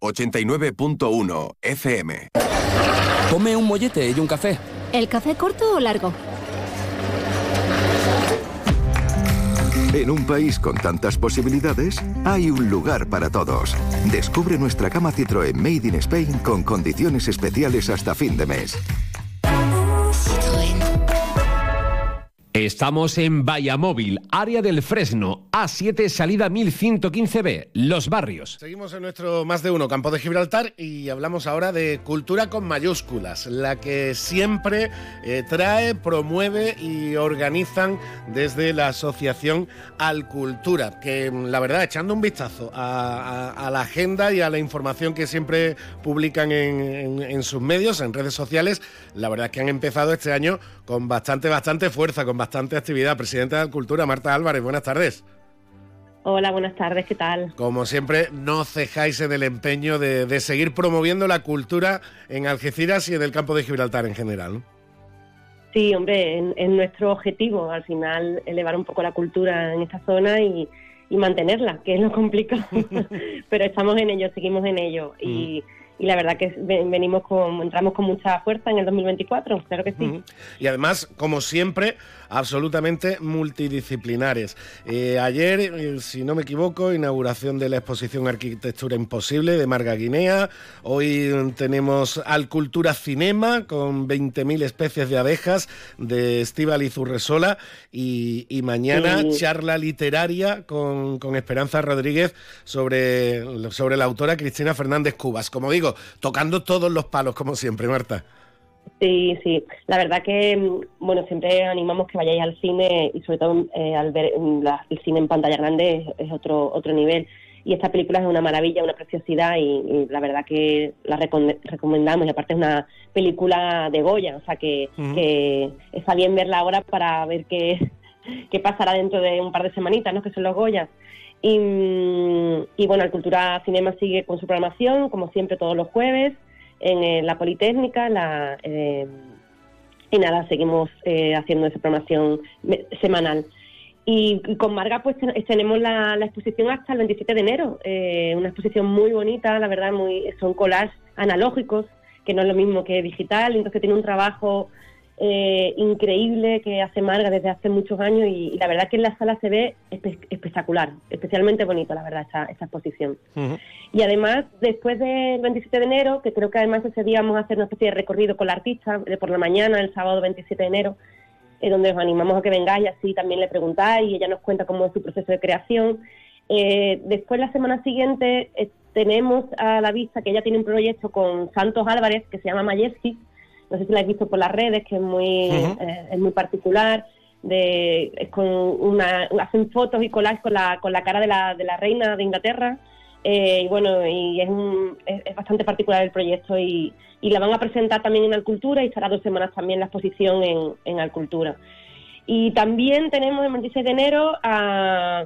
89.1 FM.
Tome un mollete y un café.
¿El café corto o largo?
En un país con tantas posibilidades, hay un lugar para todos. Descubre nuestra cama Citroën Made in Spain con condiciones especiales hasta fin de mes.
Estamos en Vallamóvil, área del Fresno, A7, salida 1115B, Los Barrios.
Seguimos en nuestro más de uno campo de Gibraltar y hablamos ahora de cultura con mayúsculas, la que siempre eh, trae, promueve y organizan desde la Asociación Alcultura, que mm, la verdad, echando un vistazo a, la agenda y a la información que siempre publican en sus medios, en redes sociales, la verdad es que han empezado este año con bastante, bastante fuerza, con bastante actividad. Presidenta de Alcultura, Marta Álvarez, buenas tardes.
Hola, buenas tardes, ¿qué tal?
Como siempre, no cejáis en el empeño de, de seguir promoviendo la cultura en Algeciras y en el campo de Gibraltar en general.
Sí, hombre, en- es, nuestro objetivo al final elevar un poco la cultura en esta zona y, y mantenerla, que es lo complicado. Pero estamos en ello, seguimos en ello y, y la verdad que ve- venimos con, entramos con mucha fuerza en el 2024, claro que sí.
Ujú. Y además, como siempre, absolutamente multidisciplinares. Eh, ayer, eh, si no me equivoco, inauguración de la exposición Arquitectura Imposible de Marga Guinea. Hoy tenemos Alcultura Cinema con 20.000 especies de abejas de Urresola. Y, y mañana
Sí.
charla literaria con, con Esperanza Rodríguez sobre, sobre la autora Cristina Fernández Cubas. Como digo, tocando todos los palos, como siempre, Marta.
Sí, sí. La verdad que, mm, bueno, siempre animamos que vayáis al cine y sobre todo eh, al ver mm, la- el cine en pantalla grande es, es otro otro nivel. Y esta película es una maravilla, una preciosidad y, y la verdad que la recom- recomendamos. Y aparte es una película de Goya, o sea que, que está bien verla ahora para ver qué, qué pasará dentro de un par de semanitas, ¿no? Que son los Goyas. Y, mm, y bueno, el Cultura Cinema sigue con su programación, como siempre, todos los jueves en eh, la Politécnica. La, eh, y nada, seguimos eh, haciendo esa programación semanal. Y, con Marga pues ten- tenemos la, la exposición hasta el 27 de enero, eh, una exposición muy bonita, la verdad, muy son collages analógicos, que no es lo mismo que digital, entonces tiene un trabajo eh, increíble que hace Marga desde hace muchos años y, y la verdad que en la sala se ve espe- espectacular, especialmente bonito, la verdad, esta, esta exposición. Y además, después del 27 de enero, que creo que además ese día vamos a hacer una especie de recorrido con la artista de por la mañana, el sábado 27 de enero, eh, donde os animamos a que vengáis y así también le preguntáis y ella nos cuenta cómo es su proceso de creación. Eh, después, la semana siguiente, eh, tenemos a la vista que ella tiene un proyecto con Santos Álvarez que se llama Majestic. No sé si la habéis visto por las redes, que es muy, eh, es muy particular. De, es con una, hacen fotos y collages con la, con la cara de la, de la reina de Inglaterra Eh, y bueno, y es, un, es, bastante particular el proyecto y, y, la van a presentar también en Alcultura y estará dos semanas también la exposición en, en Alcultura. Y también tenemos el 26 de enero a,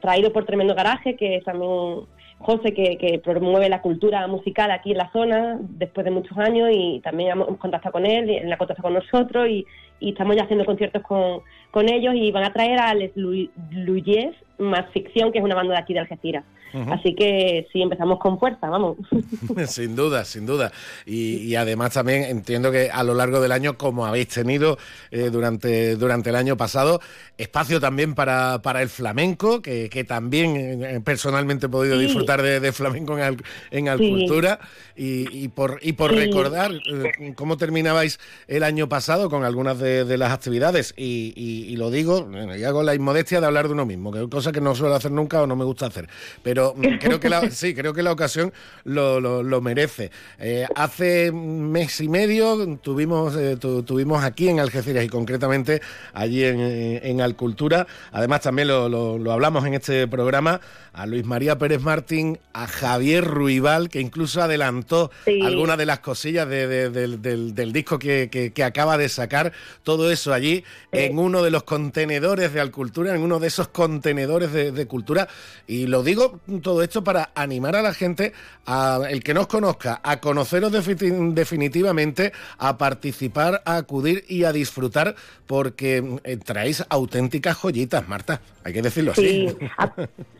traído por Tremendo Garaje, que es también José, que, promueve la cultura musical aquí en la zona después de muchos años y también hemos contactado con él, en la contacta con nosotros y, estamos ya haciendo conciertos con, con, ellos y van a traer a Les Luyes más ficción, que es una banda de aquí de Algeciras. Así que sí, empezamos con fuerza, vamos.
sin duda, sin duda. Y, además también entiendo que a lo largo del año, como habéis tenido eh, durante, durante el año pasado, espacio también para, para el flamenco, que, también eh, personalmente he podido disfrutar de, flamenco en, en Alcultura. Y, por, y por recordar eh, cómo terminabais el año pasado con algunas de, las actividades. Y, lo digo, y hago la inmodestia de hablar de uno mismo, que es cosa que no suelo hacer nunca o no me gusta hacer. Pero creo que la, sí, creo que la ocasión lo, lo, merece. Eh, hace un mes y medio tuvimos, eh, tuvimos aquí en Algeciras y concretamente allí en, en Alcultura, además también lo, lo, hablamos en este programa, a Luis María Pérez Martín, a Javier Ruibal, que incluso adelantó algunas de las cosillas del, disco que, acaba de sacar, todo eso allí en uno de los contenedores de Alcultura, en uno de esos contenedores de cultura, y lo digo todo esto para animar a la gente, a el que nos conozca, a conoceros definitivamente, a participar, a acudir y a disfrutar, porque eh, traéis auténticas joyitas, Marta. Hay que decirlo
así.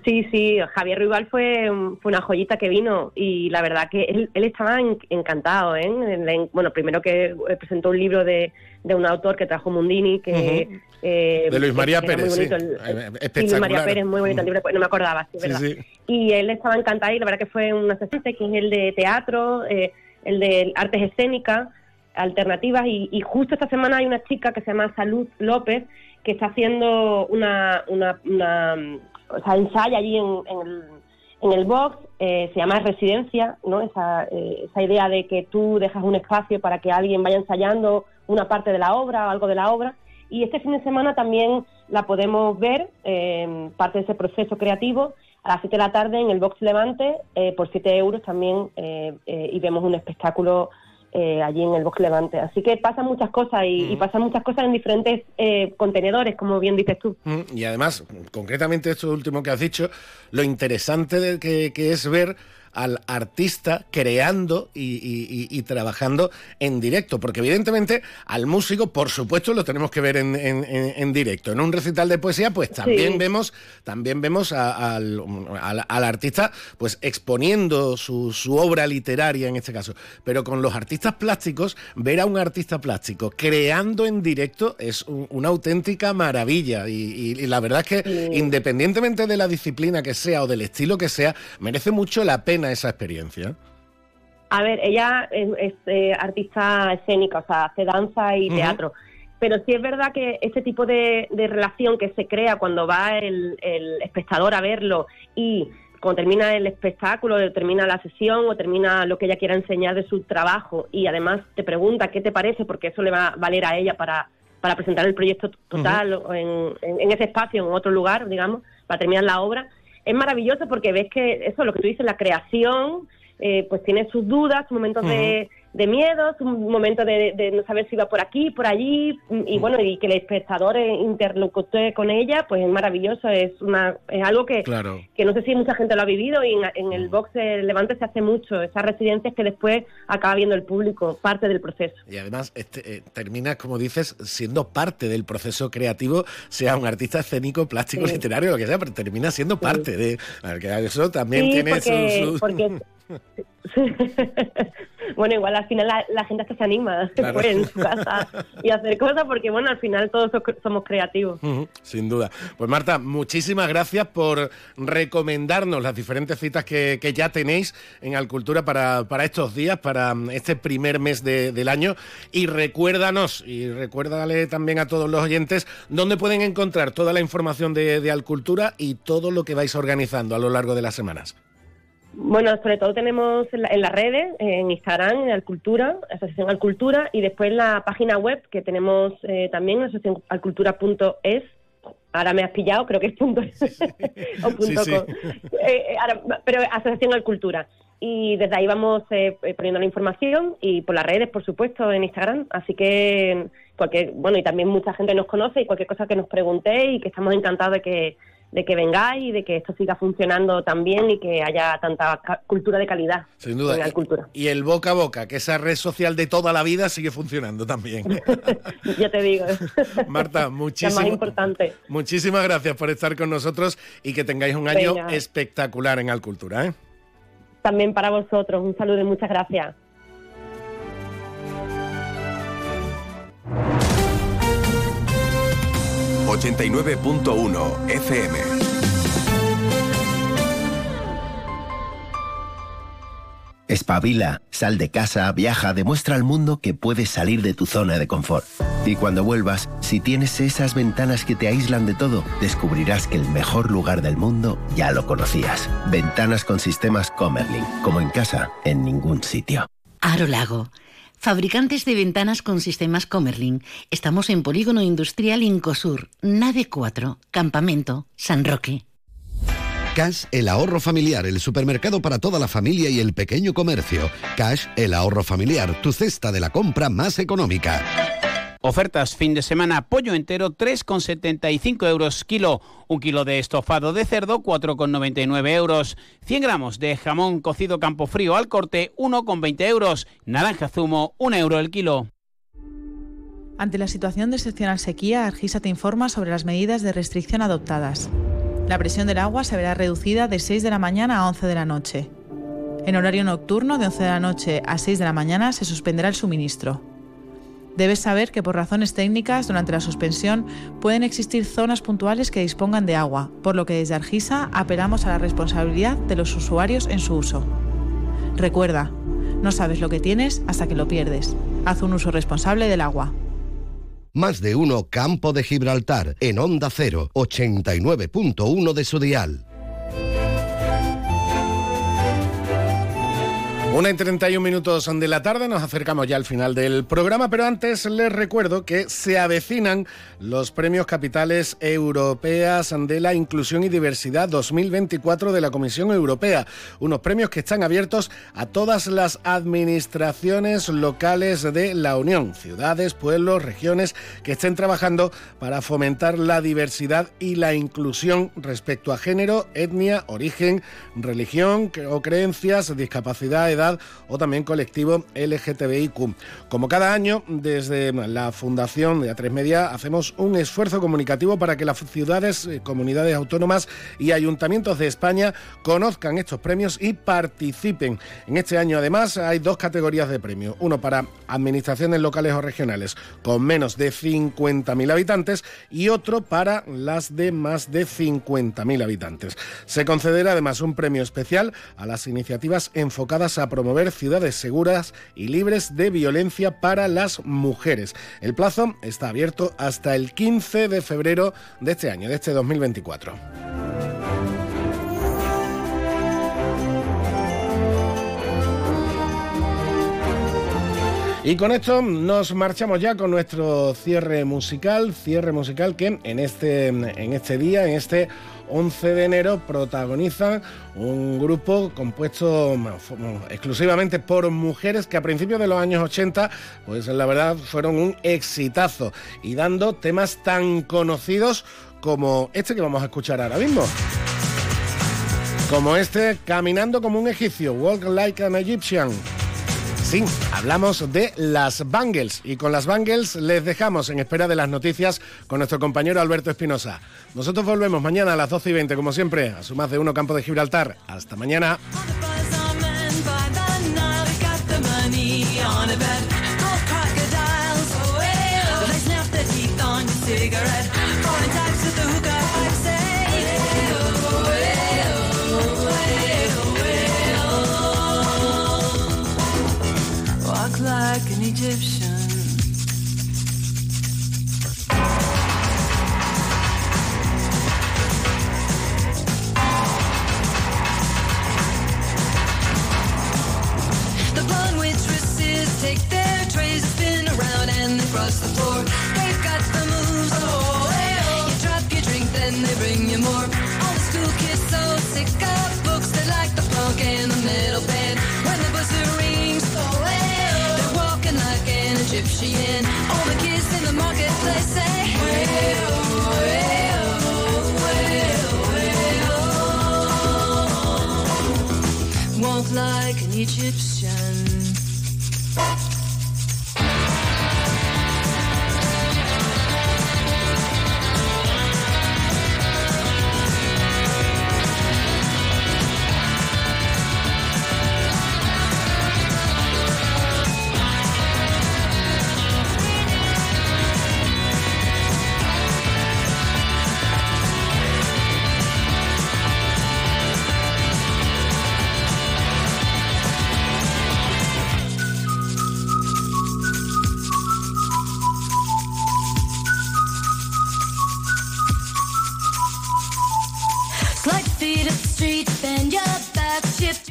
sí, sí. Javier Rival fue, fue, una joyita que vino y la verdad que él, estaba encantado. ¿eh? Bueno, primero que eh, presentó un libro de, de un autor que trajo Mundini, que...
Eh, de Luis María Pérez, sí.
Luis María Pérez, muy bonito el libro, no me acordaba, sí, ¿verdad? Y él estaba encantado y la verdad que fue un asistente, que es el de teatro, el de artes escénicas, alternativas, y, y justo esta semana hay una chica que se llama Salud López, que está haciendo una, una, o sea, ensaya allí en, el, en el box, eh, se llama residencia, ¿no? Esa, eh, esa idea de que tú dejas un espacio para que alguien vaya ensayando una parte de la obra o algo de la obra. Y este fin de semana también la podemos ver, eh, parte de ese proceso creativo, a las 7 de la tarde en el Box Levante, por 7 euros también, y vemos un espectáculo eh, allí en el Bosque Levante. Así que pasan muchas cosas y, pasan muchas cosas en diferentes eh, contenedores, como bien dices tú.
Y además, concretamente esto último que has dicho, lo interesante de que, que es ver al artista creando y, trabajando en directo, porque evidentemente al músico, por supuesto, lo tenemos que ver en, directo. En un recital de poesía, pues también vemos, también vemos al, artista pues exponiendo su, obra literaria en este caso. Pero con los artistas plásticos, ver a un artista plástico creando en directo es una auténtica maravilla. Y, la verdad es que independientemente de la disciplina que sea o del estilo que sea, merece mucho la pena esa experiencia?
A ver, ella es, eh, artista escénica, o sea, hace danza y teatro. Pero sí es verdad que ese tipo de, relación que se crea cuando va el, espectador a verlo y cuando termina el espectáculo, termina la sesión o termina lo que ella quiera enseñar de su trabajo y además te pregunta qué te parece, porque eso le va a valer a ella para, para presentar el proyecto total en, en, ese espacio, en otro lugar, digamos, para terminar la obra, es maravilloso porque ves que eso, lo que tú dices, la creación, eh, pues tiene sus dudas, sus momentos de de miedos, un momento de, no saber si va por aquí, por allí, y bueno, y que el espectador interlocute con ella, pues es maravilloso, es una es algo que, que no sé si mucha gente lo ha vivido y en, el box de Levante se hace mucho, esas residencias que después acaba viendo el público, parte del proceso.
Y además este, eh, termina, como dices, siendo parte del proceso creativo, sea un artista escénico, plástico, literario, lo que sea, pero termina siendo parte de... Eso también tiene su...
bueno, igual al final la, gente hasta se anima claro. en su casa y hacer cosas porque, bueno, al final todos somos creativos.
sin duda. Pues Marta, muchísimas gracias por recomendarnos las diferentes citas que, ya tenéis en Alcultura para, para estos días, para este primer mes del año. Y recuérdanos, y recuérdale también a todos los oyentes, dónde pueden encontrar toda la información de, de Alcultura y todo lo que vais organizando a lo largo de las semanas.
Bueno, sobre todo tenemos en, las redes, en Instagram, en Alcultura, Asociación Alcultura, y después en la página web que tenemos eh, también, asociacionalcultura.es, ahora me has pillado, creo que es punto, o punto
Sí, sí.
com. Eh, eh, ahora, pero Asociación al Cultura. Y desde ahí vamos eh, eh, poniendo la información y por las redes, por supuesto, en Instagram. Así que, cualquier, bueno, y también mucha gente nos conoce y cualquier cosa que nos preguntéis y que estamos encantados de que, de que vengáis y de que esto siga funcionando tan bien y que haya tanta cultura de calidad.
Sin duda.
cultura.
Y el boca a boca, que esa red social de toda la vida sigue funcionando también.
Ya te digo.
Marta,
más
muchísimo,
importante.
muchísimas gracias por estar con nosotros y que tengáis un año
Venga.
espectacular en Alcultura. ¿eh?
También para vosotros. Un saludo y muchas gracias.
...89.1 FM.
Espabila, sal de casa, viaja, demuestra al mundo que puedes salir de tu zona de confort. Y cuando vuelvas, si tienes esas ventanas que te aíslan de todo, descubrirás que el mejor lugar del mundo ya lo conocías. Ventanas con sistemas Comerlin, como en casa, en ningún sitio.
Aro Lago. Fabricantes de ventanas con sistemas Comerlin. Estamos en Polígono Industrial Incosur, Nave 4, Campamento, San Roque.
Cash, el ahorro familiar, el supermercado para toda la familia y el pequeño comercio. Cash, el ahorro familiar, tu cesta de la compra más económica.
Ofertas fin de semana, pollo entero 3,75 euros kilo, un kilo de estofado de cerdo 4,99 euros, 100 gramos de jamón cocido campo frío al corte 1,20 euros, naranja zumo 1 euro el kilo.
Ante la situación de excepcional sequía, Argisa te informa sobre las medidas de restricción adoptadas. La presión del agua se verá reducida de 6 de la mañana a 11 de la noche. En horario nocturno, de 11 de la noche a 6 de la mañana, se suspenderá el suministro. Debes saber que por razones técnicas, durante la suspensión, pueden existir zonas puntuales que dispongan de agua, por lo que desde Argisa apelamos a la responsabilidad de los usuarios en su uso. Recuerda, no sabes lo que tienes hasta que lo pierdes. Haz un uso responsable del agua.
Más de uno Campo de Gibraltar, en Onda 0, 89.1 de su dial.
Una y 31 minutos de la tarde, nos acercamos ya al final del programa, pero antes les recuerdo que se avecinan los premios capitales europeas de la inclusión y diversidad 2024 de la Comisión Europea. Unos premios que están abiertos a todas las administraciones locales de la Unión, ciudades, pueblos, regiones que estén trabajando para fomentar la diversidad y la inclusión respecto a género, etnia, origen, religión o creencias, discapacidad, edad o también colectivo LGTBIQ. Como cada año, desde la Fundación de A3 Media hacemos un esfuerzo comunicativo para que las ciudades, eh, comunidades autónomas y ayuntamientos de España conozcan estos premios y participen. En este año, además, hay dos categorías de premios. Uno para administraciones locales o regionales con menos de 50.000 habitantes y otro para las de más de 50.000 habitantes. Se concederá además un premio especial a las iniciativas enfocadas a promover ciudades seguras y libres de violencia para las mujeres. El plazo está abierto hasta el 15 de febrero de este año, de este 2024. Y con esto nos marchamos ya con nuestro cierre musical, cierre musical que en este, en este día, en este 11 de enero, protagoniza un grupo compuesto exclusivamente por mujeres que a principios de los años 80, pues la verdad fueron un exitazo y dando temas tan conocidos como este que vamos a escuchar ahora mismo. Como este, Caminando como un egipcio, Walk Like an Egyptian. Sí, hablamos de las Bangles y con las Bangles les dejamos en espera de las noticias con nuestro compañero Alberto Espinosa. Nosotros volvemos mañana a las 12 y 20, como siempre, a su más de uno campo de Gibraltar. Hasta mañana.
Take their trays spin around and they cross the floor. Egyptian. All the kids in the marketplace say. Walk like an Egyptian.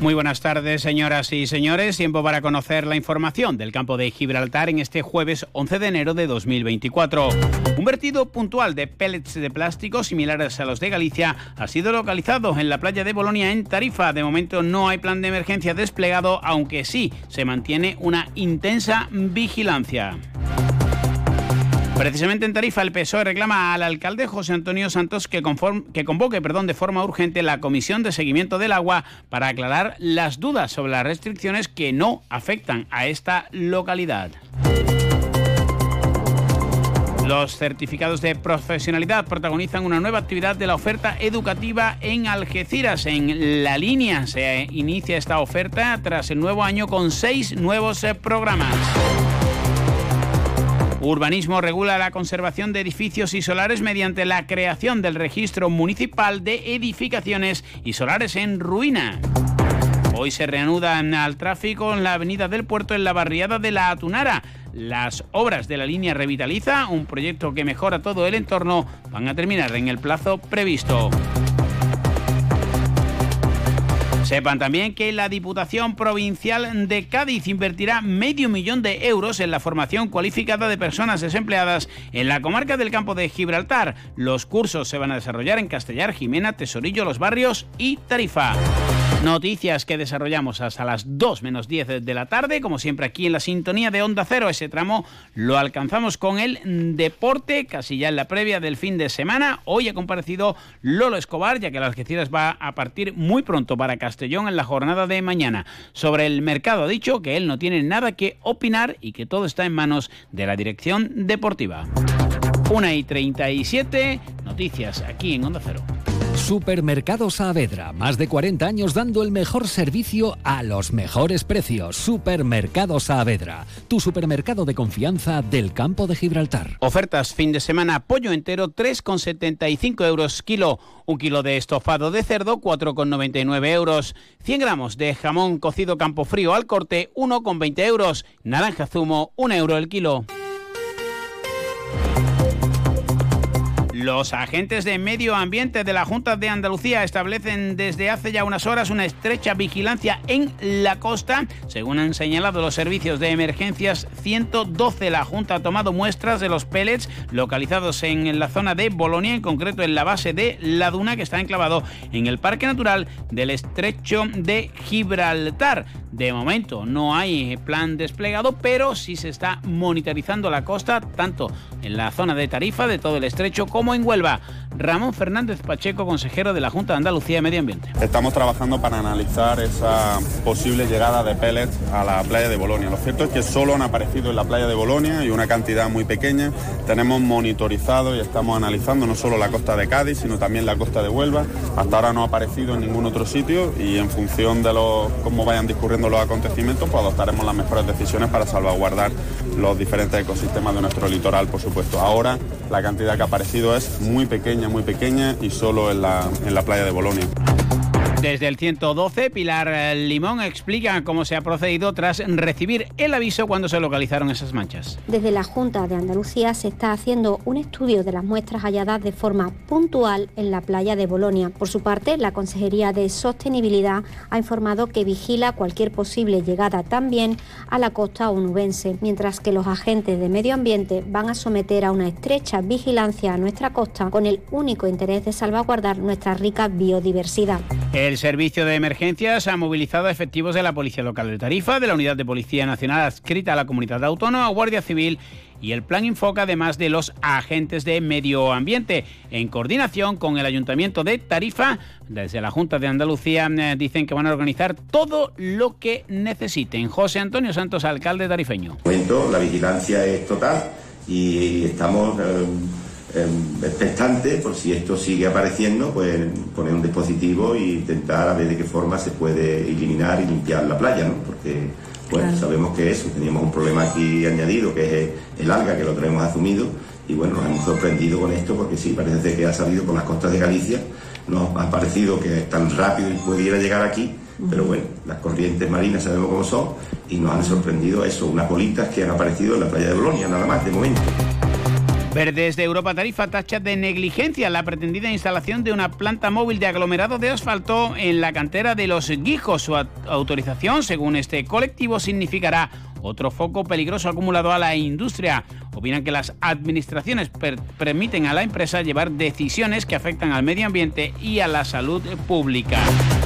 Muy buenas tardes, señoras y señores. Tiempo para conocer la información del campo de Gibraltar en este jueves 11 de enero de 2024. Un vertido puntual de pellets de plástico similares a los de Galicia ha sido localizado en la playa de Bolonia en Tarifa. De momento no hay plan de emergencia desplegado, aunque sí se mantiene una intensa vigilancia. Precisamente en Tarifa, el PSOE reclama al alcalde José Antonio Santos que, que convoque perdón, de forma urgente la Comisión de Seguimiento del Agua para aclarar las dudas sobre las restricciones que no afectan a esta localidad. Los certificados de profesionalidad protagonizan una nueva actividad de la oferta educativa en Algeciras. En la línea se inicia esta oferta tras el nuevo año con seis nuevos eh, programas. Urbanismo regula la conservación de edificios y solares mediante la creación del registro municipal de edificaciones y solares en ruina. Hoy se reanudan al tráfico en la avenida del puerto en la barriada de la Atunara. Las obras de la línea Revitaliza, un proyecto que mejora todo el entorno, van a terminar en el plazo previsto. Sepan también que la Diputación Provincial de Cádiz invertirá medio millón de euros en la formación cualificada de personas desempleadas en la comarca del campo de Gibraltar. Los cursos se van a desarrollar en Castellar, Jimena, Tesorillo, Los Barrios y Tarifa. Noticias que desarrollamos hasta las 2 menos 10 de la tarde, como siempre aquí en la sintonía de Onda Cero. Ese tramo lo alcanzamos con el deporte, casi ya en la previa del fin de semana. Hoy ha comparecido Lolo Escobar, ya que las Algeciras va a partir muy pronto para Castellón en la jornada de mañana. Sobre el mercado ha dicho que él no tiene nada que opinar y que todo está en manos de la dirección deportiva. 1 y 37, noticias aquí en Onda Cero.
Supermercado Saavedra, más de 40 años dando el mejor servicio a los mejores precios. Supermercado Saavedra, tu supermercado de confianza del campo de Gibraltar.
Ofertas fin de semana, pollo entero 3,75 euros kilo, un kilo de estofado de cerdo 4,99 euros, 100 gramos de jamón cocido campo frío al corte 1,20 euros, naranja zumo 1 euro el kilo. Los agentes de medio ambiente de la Junta de Andalucía establecen desde hace ya unas horas una estrecha vigilancia en la costa. Según han señalado los servicios de emergencias 112, la Junta ha tomado muestras de los pellets localizados en la zona de Bolonia, en concreto en la base de La Duna, que está enclavado en el Parque Natural del Estrecho de Gibraltar. De momento no hay plan desplegado, pero sí se está monitorizando la costa, tanto en la zona de Tarifa, de todo el estrecho, como en Huelva. Ramón Fernández Pacheco, consejero de la Junta de Andalucía de Medio Ambiente.
Estamos trabajando para analizar esa posible llegada de pellets a la playa de Bolonia. Lo cierto es que solo han aparecido en la playa de Bolonia y una cantidad muy pequeña. Tenemos monitorizado y estamos analizando no solo la costa de Cádiz, sino también la costa de Huelva. Hasta ahora no ha aparecido en ningún otro sitio y en función de cómo vayan discurriendo los acontecimientos, pues adoptaremos las mejores decisiones para salvaguardar los diferentes ecosistemas de nuestro litoral, por supuesto. Ahora la cantidad que ha aparecido es muy pequeña, muy pequeña y solo en la, en la playa de Bolonia.
Desde el 112, Pilar eh, Limón explica cómo se ha procedido tras recibir el aviso cuando se localizaron esas manchas.
Desde la Junta de Andalucía se está haciendo un estudio de las muestras halladas de forma puntual en la playa de Bolonia. Por su parte, la Consejería de Sostenibilidad ha informado que vigila cualquier posible llegada también a la costa onubense, mientras que los agentes de medio ambiente van a someter a una estrecha vigilancia a nuestra costa con el único interés de salvaguardar nuestra rica biodiversidad.
El Servicio de Emergencias ha movilizado efectivos de la Policía Local de Tarifa, de la Unidad de Policía Nacional adscrita a la Comunidad Autónoma, Guardia Civil y el plan Infoca, además de los agentes de medio ambiente, en coordinación con el Ayuntamiento de Tarifa. Desde la Junta de Andalucía eh, dicen que van a organizar todo lo que necesiten. José Antonio Santos, alcalde tarifeño.
La vigilancia es total y estamos eh, eh, expectantes por si esto sigue apareciendo, pues poner un dispositivo e intentar a ver de qué forma se puede eliminar y limpiar la playa, ¿no? Porque bueno,
Claro.
sabemos que eso, teníamos un problema aquí añadido que es el alga que lo tenemos asumido y bueno, nos hemos sorprendido con esto porque sí, parece que ha salido por las costas de Galicia, nos ha parecido que es tan rápido y pudiera llegar aquí, pero bueno, las corrientes marinas sabemos cómo son y nos han sorprendido eso, unas bolitas que han aparecido en la playa de Bolonia, nada más de momento.
Verdes de Europa Tarifa tacha de negligencia la pretendida instalación de una planta móvil de aglomerado de asfalto en la cantera de los Guijos. Su au- autorización, según este colectivo, significará otro foco peligroso acumulado a la industria. Opinan que las administraciones per- permiten a la empresa llevar decisiones que afectan al medio ambiente y a la salud pública.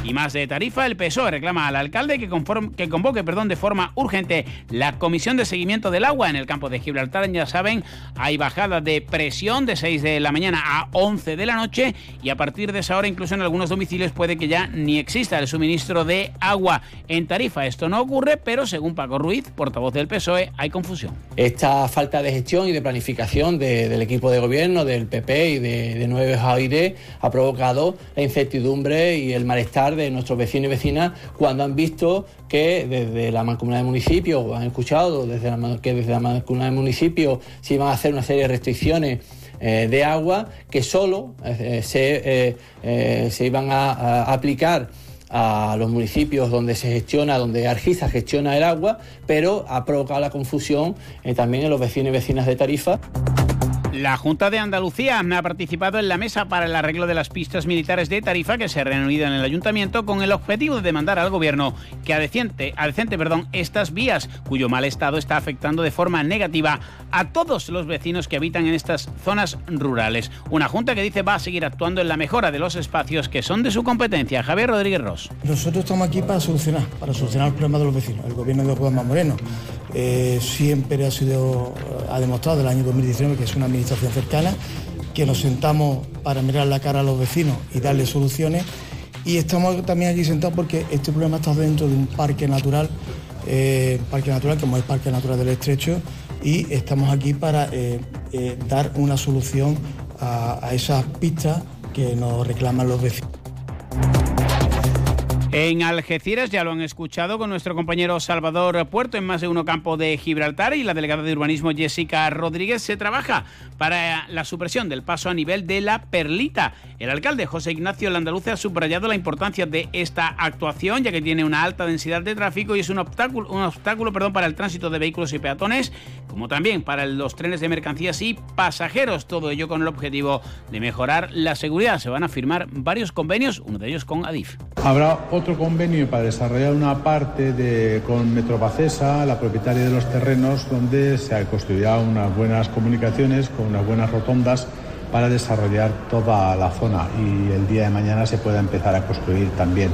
Y más de tarifa, el PSOE reclama al alcalde que, conform- que convoque perdón, de forma urgente la Comisión de Seguimiento del Agua en el campo de Gibraltar. Ya saben, hay bajada de presión de 6 de la mañana a 11 de la noche y a partir de esa hora incluso en algunos domicilios puede que ya ni exista el suministro de agua en tarifa. Esto no ocurre, pero según Paco Ruiz, portavoz del PSOE, hay confusión.
Esta falta de gestión y de planificación de- del equipo de gobierno, del PP y de, de Nuevos Aires ha provocado la incertidumbre y el malestar de nuestros vecinos y vecinas cuando han visto que desde la mancomunidad de municipios, han escuchado desde la, que desde la mancomunidad de municipios se iban a hacer una serie de restricciones eh, de agua que solo eh, se, eh, se iban a aplicar a los municipios donde se gestiona, donde Argiza gestiona el agua, pero ha provocado la confusión eh, también en los vecinos y vecinas de Tarifa.
La Junta de Andalucía ha participado en la mesa para el arreglo de las pistas militares de Tarifa que se ha reunido en el ayuntamiento con el objetivo de demandar al gobierno que adecente, adecente perdón, estas vías cuyo mal estado está afectando de forma negativa a todos los vecinos que habitan en estas zonas rurales. Una junta que dice va a seguir actuando en la mejora de los espacios que son de su competencia. Javier Rodríguez Ross.
Nosotros estamos aquí para solucionar, para solucionar el problema de los vecinos. El gobierno de Juan Moreno eh, siempre ha sido, ha demostrado el año 2019 que es una administración cercana, que nos sentamos para mirar la cara a los vecinos y darles soluciones. Y estamos también aquí sentados porque este problema está dentro de un parque natural, eh, parque natural como es el Parque Natural del Estrecho, y estamos aquí para eh, eh, dar una solución a, a esas pistas que nos reclaman los vecinos.
En Algeciras ya lo han escuchado con nuestro compañero Salvador Puerto en más de uno campo de Gibraltar y la delegada de urbanismo Jessica Rodríguez se trabaja para la supresión del paso a nivel de la Perlita. El alcalde José Ignacio Landaluce ha subrayado la importancia de esta actuación ya que tiene una alta densidad de tráfico y es un obstáculo, un obstáculo perdón, para el tránsito de vehículos y peatones como también para los trenes de mercancías y pasajeros. Todo ello con el objetivo de mejorar la seguridad. Se van a firmar varios convenios, uno de ellos con Adif.
Habrá otro convenio para desarrollar una parte de, con Metropacesa, la propietaria de los terrenos, donde se construirá unas buenas comunicaciones con unas buenas rotondas para desarrollar toda la zona y el día de mañana se pueda empezar a construir también.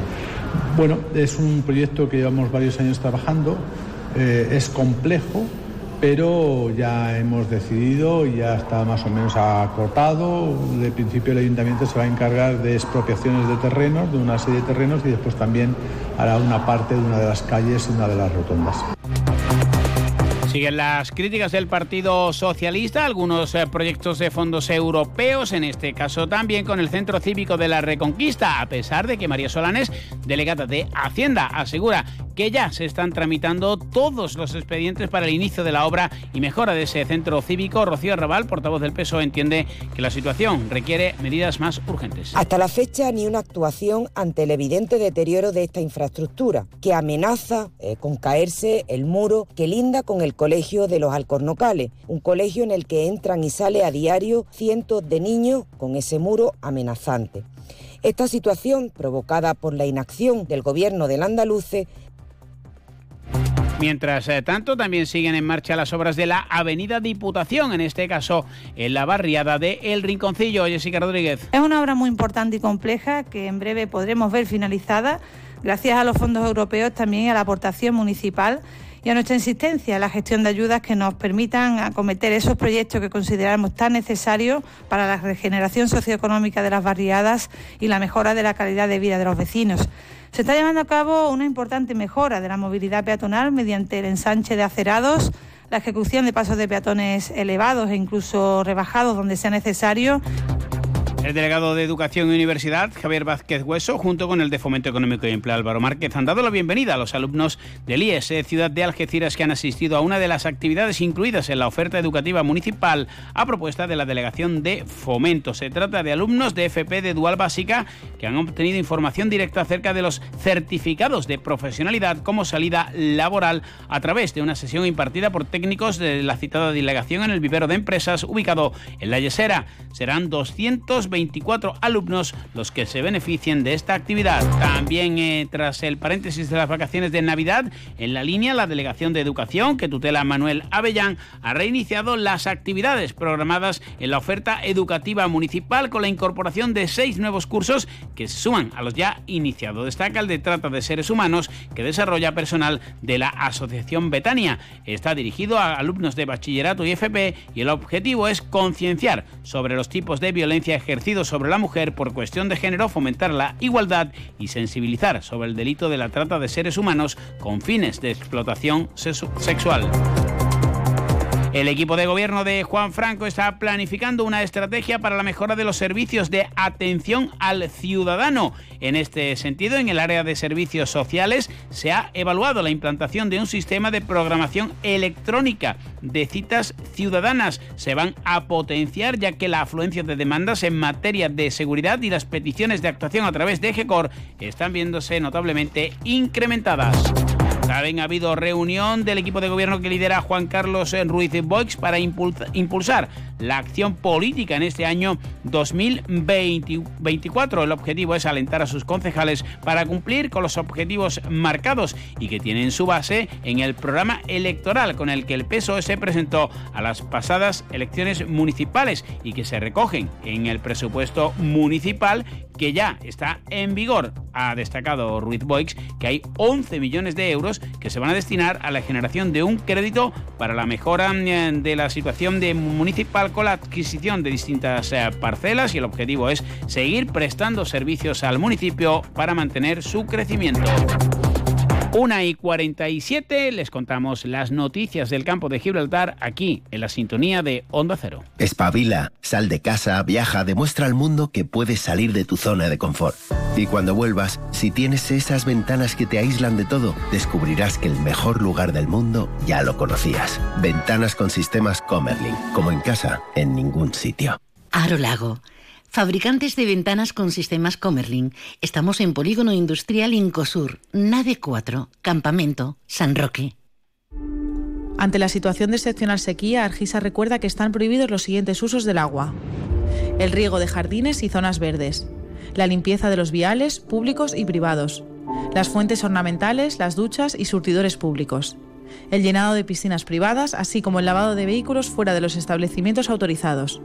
Bueno, es un proyecto que llevamos varios años trabajando, eh, es complejo, pero ya hemos decidido y ya está más o menos acotado. De principio el ayuntamiento se va a encargar de expropiaciones de terrenos, de una serie de terrenos y después también hará una parte de una de las calles y una de las rotondas.
Siguen las críticas del Partido Socialista, algunos eh, proyectos de fondos europeos, en este caso también con el Centro Cívico de la Reconquista, a pesar de que María Solanes, delegada de Hacienda, asegura que ya se están tramitando todos los expedientes para el inicio de la obra y mejora de ese centro cívico. Rocío Arrabal, portavoz del PSOE, entiende que la situación requiere medidas más urgentes.
Hasta la fecha, ni una actuación ante el evidente deterioro de esta infraestructura, que amenaza eh, con caerse el muro que linda con el colegio de los Alcornocales, un colegio en el que entran y sale a diario cientos de niños con ese muro amenazante. Esta situación, provocada por la inacción del gobierno del Andaluce,
Mientras eh, tanto, también siguen en marcha las obras de la Avenida Diputación, en este caso en la barriada de El Rinconcillo. Jessica Rodríguez.
Es una obra muy importante y compleja que en breve podremos ver finalizada gracias a los fondos europeos también y a la aportación municipal y a nuestra insistencia en la gestión de ayudas que nos permitan acometer esos proyectos que consideramos tan necesarios para la regeneración socioeconómica de las barriadas y la mejora de la calidad de vida de los vecinos. Se está llevando a cabo una importante mejora de la movilidad peatonal mediante el ensanche de acerados, la ejecución de pasos de peatones elevados e incluso rebajados donde sea necesario
el delegado de Educación y Universidad, Javier Vázquez Hueso, junto con el de Fomento Económico y Empleo Álvaro Márquez, han dado la bienvenida a los alumnos del IES, eh, Ciudad de Algeciras, que han asistido a una de las actividades incluidas en la oferta educativa municipal a propuesta de la Delegación de Fomento. Se trata de alumnos de FP de Dual Básica que han obtenido información directa acerca de los certificados de profesionalidad como salida laboral a través de una sesión impartida por técnicos de la citada delegación en el vivero de empresas ubicado en la Yesera. Serán 220 24 alumnos los que se beneficien de esta actividad. También eh, tras el paréntesis de las vacaciones de Navidad, en la línea la Delegación de Educación que tutela Manuel Avellán ha reiniciado las actividades programadas en la oferta educativa municipal con la incorporación de seis nuevos cursos que se suman a los ya iniciados. Destaca el de trata de seres humanos que desarrolla personal de la Asociación Betania. Está dirigido a alumnos de bachillerato y FP y el objetivo es concienciar sobre los tipos de violencia ejercida sobre la mujer por cuestión de género, fomentar la igualdad y sensibilizar sobre el delito de la trata de seres humanos con fines de explotación sexual. El equipo de gobierno de Juan Franco está planificando una estrategia para la mejora de los servicios de atención al ciudadano. En este sentido, en el área de servicios sociales se ha evaluado la implantación de un sistema de programación electrónica de citas ciudadanas. Se van a potenciar ya que la afluencia de demandas en materia de seguridad y las peticiones de actuación a través de GECOR están viéndose notablemente incrementadas. También ha habido reunión del equipo de gobierno que lidera Juan Carlos Ruiz Boix para impulsar la acción política en este año 2024. El objetivo es alentar a sus concejales para cumplir con los objetivos marcados y que tienen su base en el programa electoral con el que el PSOE se presentó a las pasadas elecciones municipales y que se recogen en el presupuesto municipal que ya está en vigor. Ha destacado Ruiz Boix que hay 11 millones de euros que se van a destinar a la generación de un crédito para la mejora eh, de la situación de municipal con la adquisición de distintas eh, parcelas y el objetivo es seguir prestando servicios al municipio para mantener su crecimiento. Una y 47 les contamos las noticias del campo de Gibraltar aquí en la sintonía de Onda Cero.
Espabila, sal de casa, viaja, demuestra al mundo que puedes salir de tu zona de confort. Y cuando vuelvas, si tienes esas ventanas que te aíslan de todo, descubrirás que el mejor lugar del mundo ya lo conocías. Ventanas con sistemas Comerlin, como en casa, en ningún sitio.
Aro Lago. Fabricantes de ventanas con sistemas Comerlin. Estamos en Polígono Industrial Incosur, Nave 4, Campamento, San Roque.
Ante la situación de excepcional sequía, Argisa recuerda que están prohibidos los siguientes usos del agua. El riego de jardines y zonas verdes. La limpieza de los viales públicos y privados. Las fuentes ornamentales, las duchas y surtidores públicos. El llenado de piscinas privadas, así como el lavado de vehículos fuera de los establecimientos autorizados.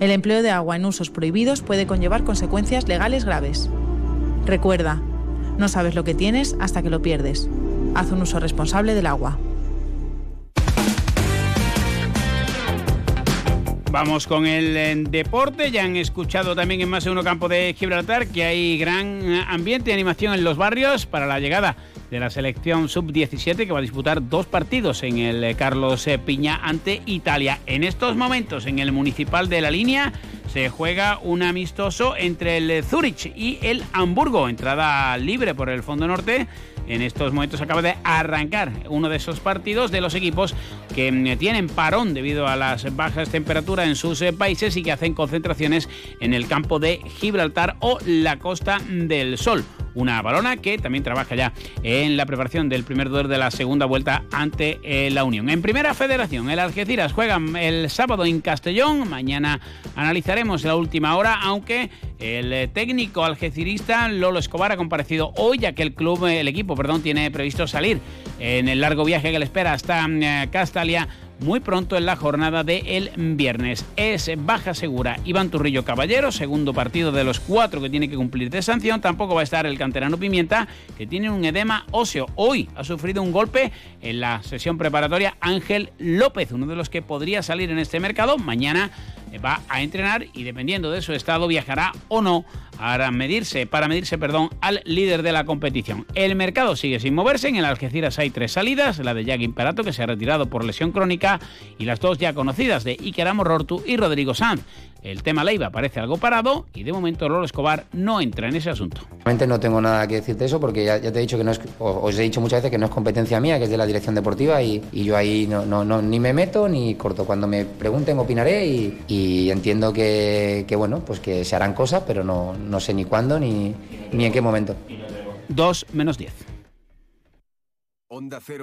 El empleo de agua en usos prohibidos puede conllevar consecuencias legales graves. Recuerda, no sabes lo que tienes hasta que lo pierdes. Haz un uso responsable del agua.
Vamos con el eh, deporte. Ya han escuchado también en más de uno campo de Gibraltar que hay gran eh, ambiente y animación en los barrios para la llegada de la selección sub-17 que va a disputar dos partidos en el eh, Carlos Piña ante Italia. En estos momentos, en el municipal de la línea, se juega un amistoso entre el Zurich y el Hamburgo. Entrada libre por el fondo norte en estos momentos acaba de arrancar uno de esos partidos de los equipos que mm, tienen parón debido a las bajas temperaturas en sus eh, países y que hacen concentraciones en el campo de Gibraltar o la Costa del Sol una balona que también trabaja ya en la preparación del primer duelo de la segunda vuelta ante eh, la Unión. En primera federación, el Algeciras juega el sábado en Castellón. Mañana analizaremos la última hora, aunque el eh, técnico algecirista Lolo Escobar ha comparecido hoy, ya que el club, el equipo, perdón, tiene previsto salir en el largo viaje que le espera hasta Castalia muy pronto en la jornada del viernes. Es baja segura Iván Turrillo Caballero, segundo partido de los cuatro que tiene que cumplir de sanción. Tampoco va a estar el canterano Pimienta, que tiene un edema óseo. Hoy ha sufrido un golpe en la sesión preparatoria Ángel López, uno de los que podría salir en este mercado. Mañana va a entrenar y dependiendo de su estado viajará o no para medirse, para medirse perdón, al líder de la competición. El mercado sigue sin moverse, en el Algeciras hay tres salidas, la de Jack Imperato que se ha retirado por lesión crónica y las dos ya conocidas de Iker Amorortu y Rodrigo Sanz. El tema Leiva parece algo parado y de momento Lolo Escobar no entra en ese asunto.
Realmente no tengo nada que decirte eso porque ya, ya te he dicho que no es, os he dicho muchas veces que no es competencia mía, que es de la dirección deportiva y, y yo ahí no, no, no- ni me meto ni corto. Cuando me pregunten opinaré y, y entiendo que, que, bueno, pues que se harán cosas, pero no, no sé ni cuándo ni, ni en qué momento.
2 menos 10.
Onda Cero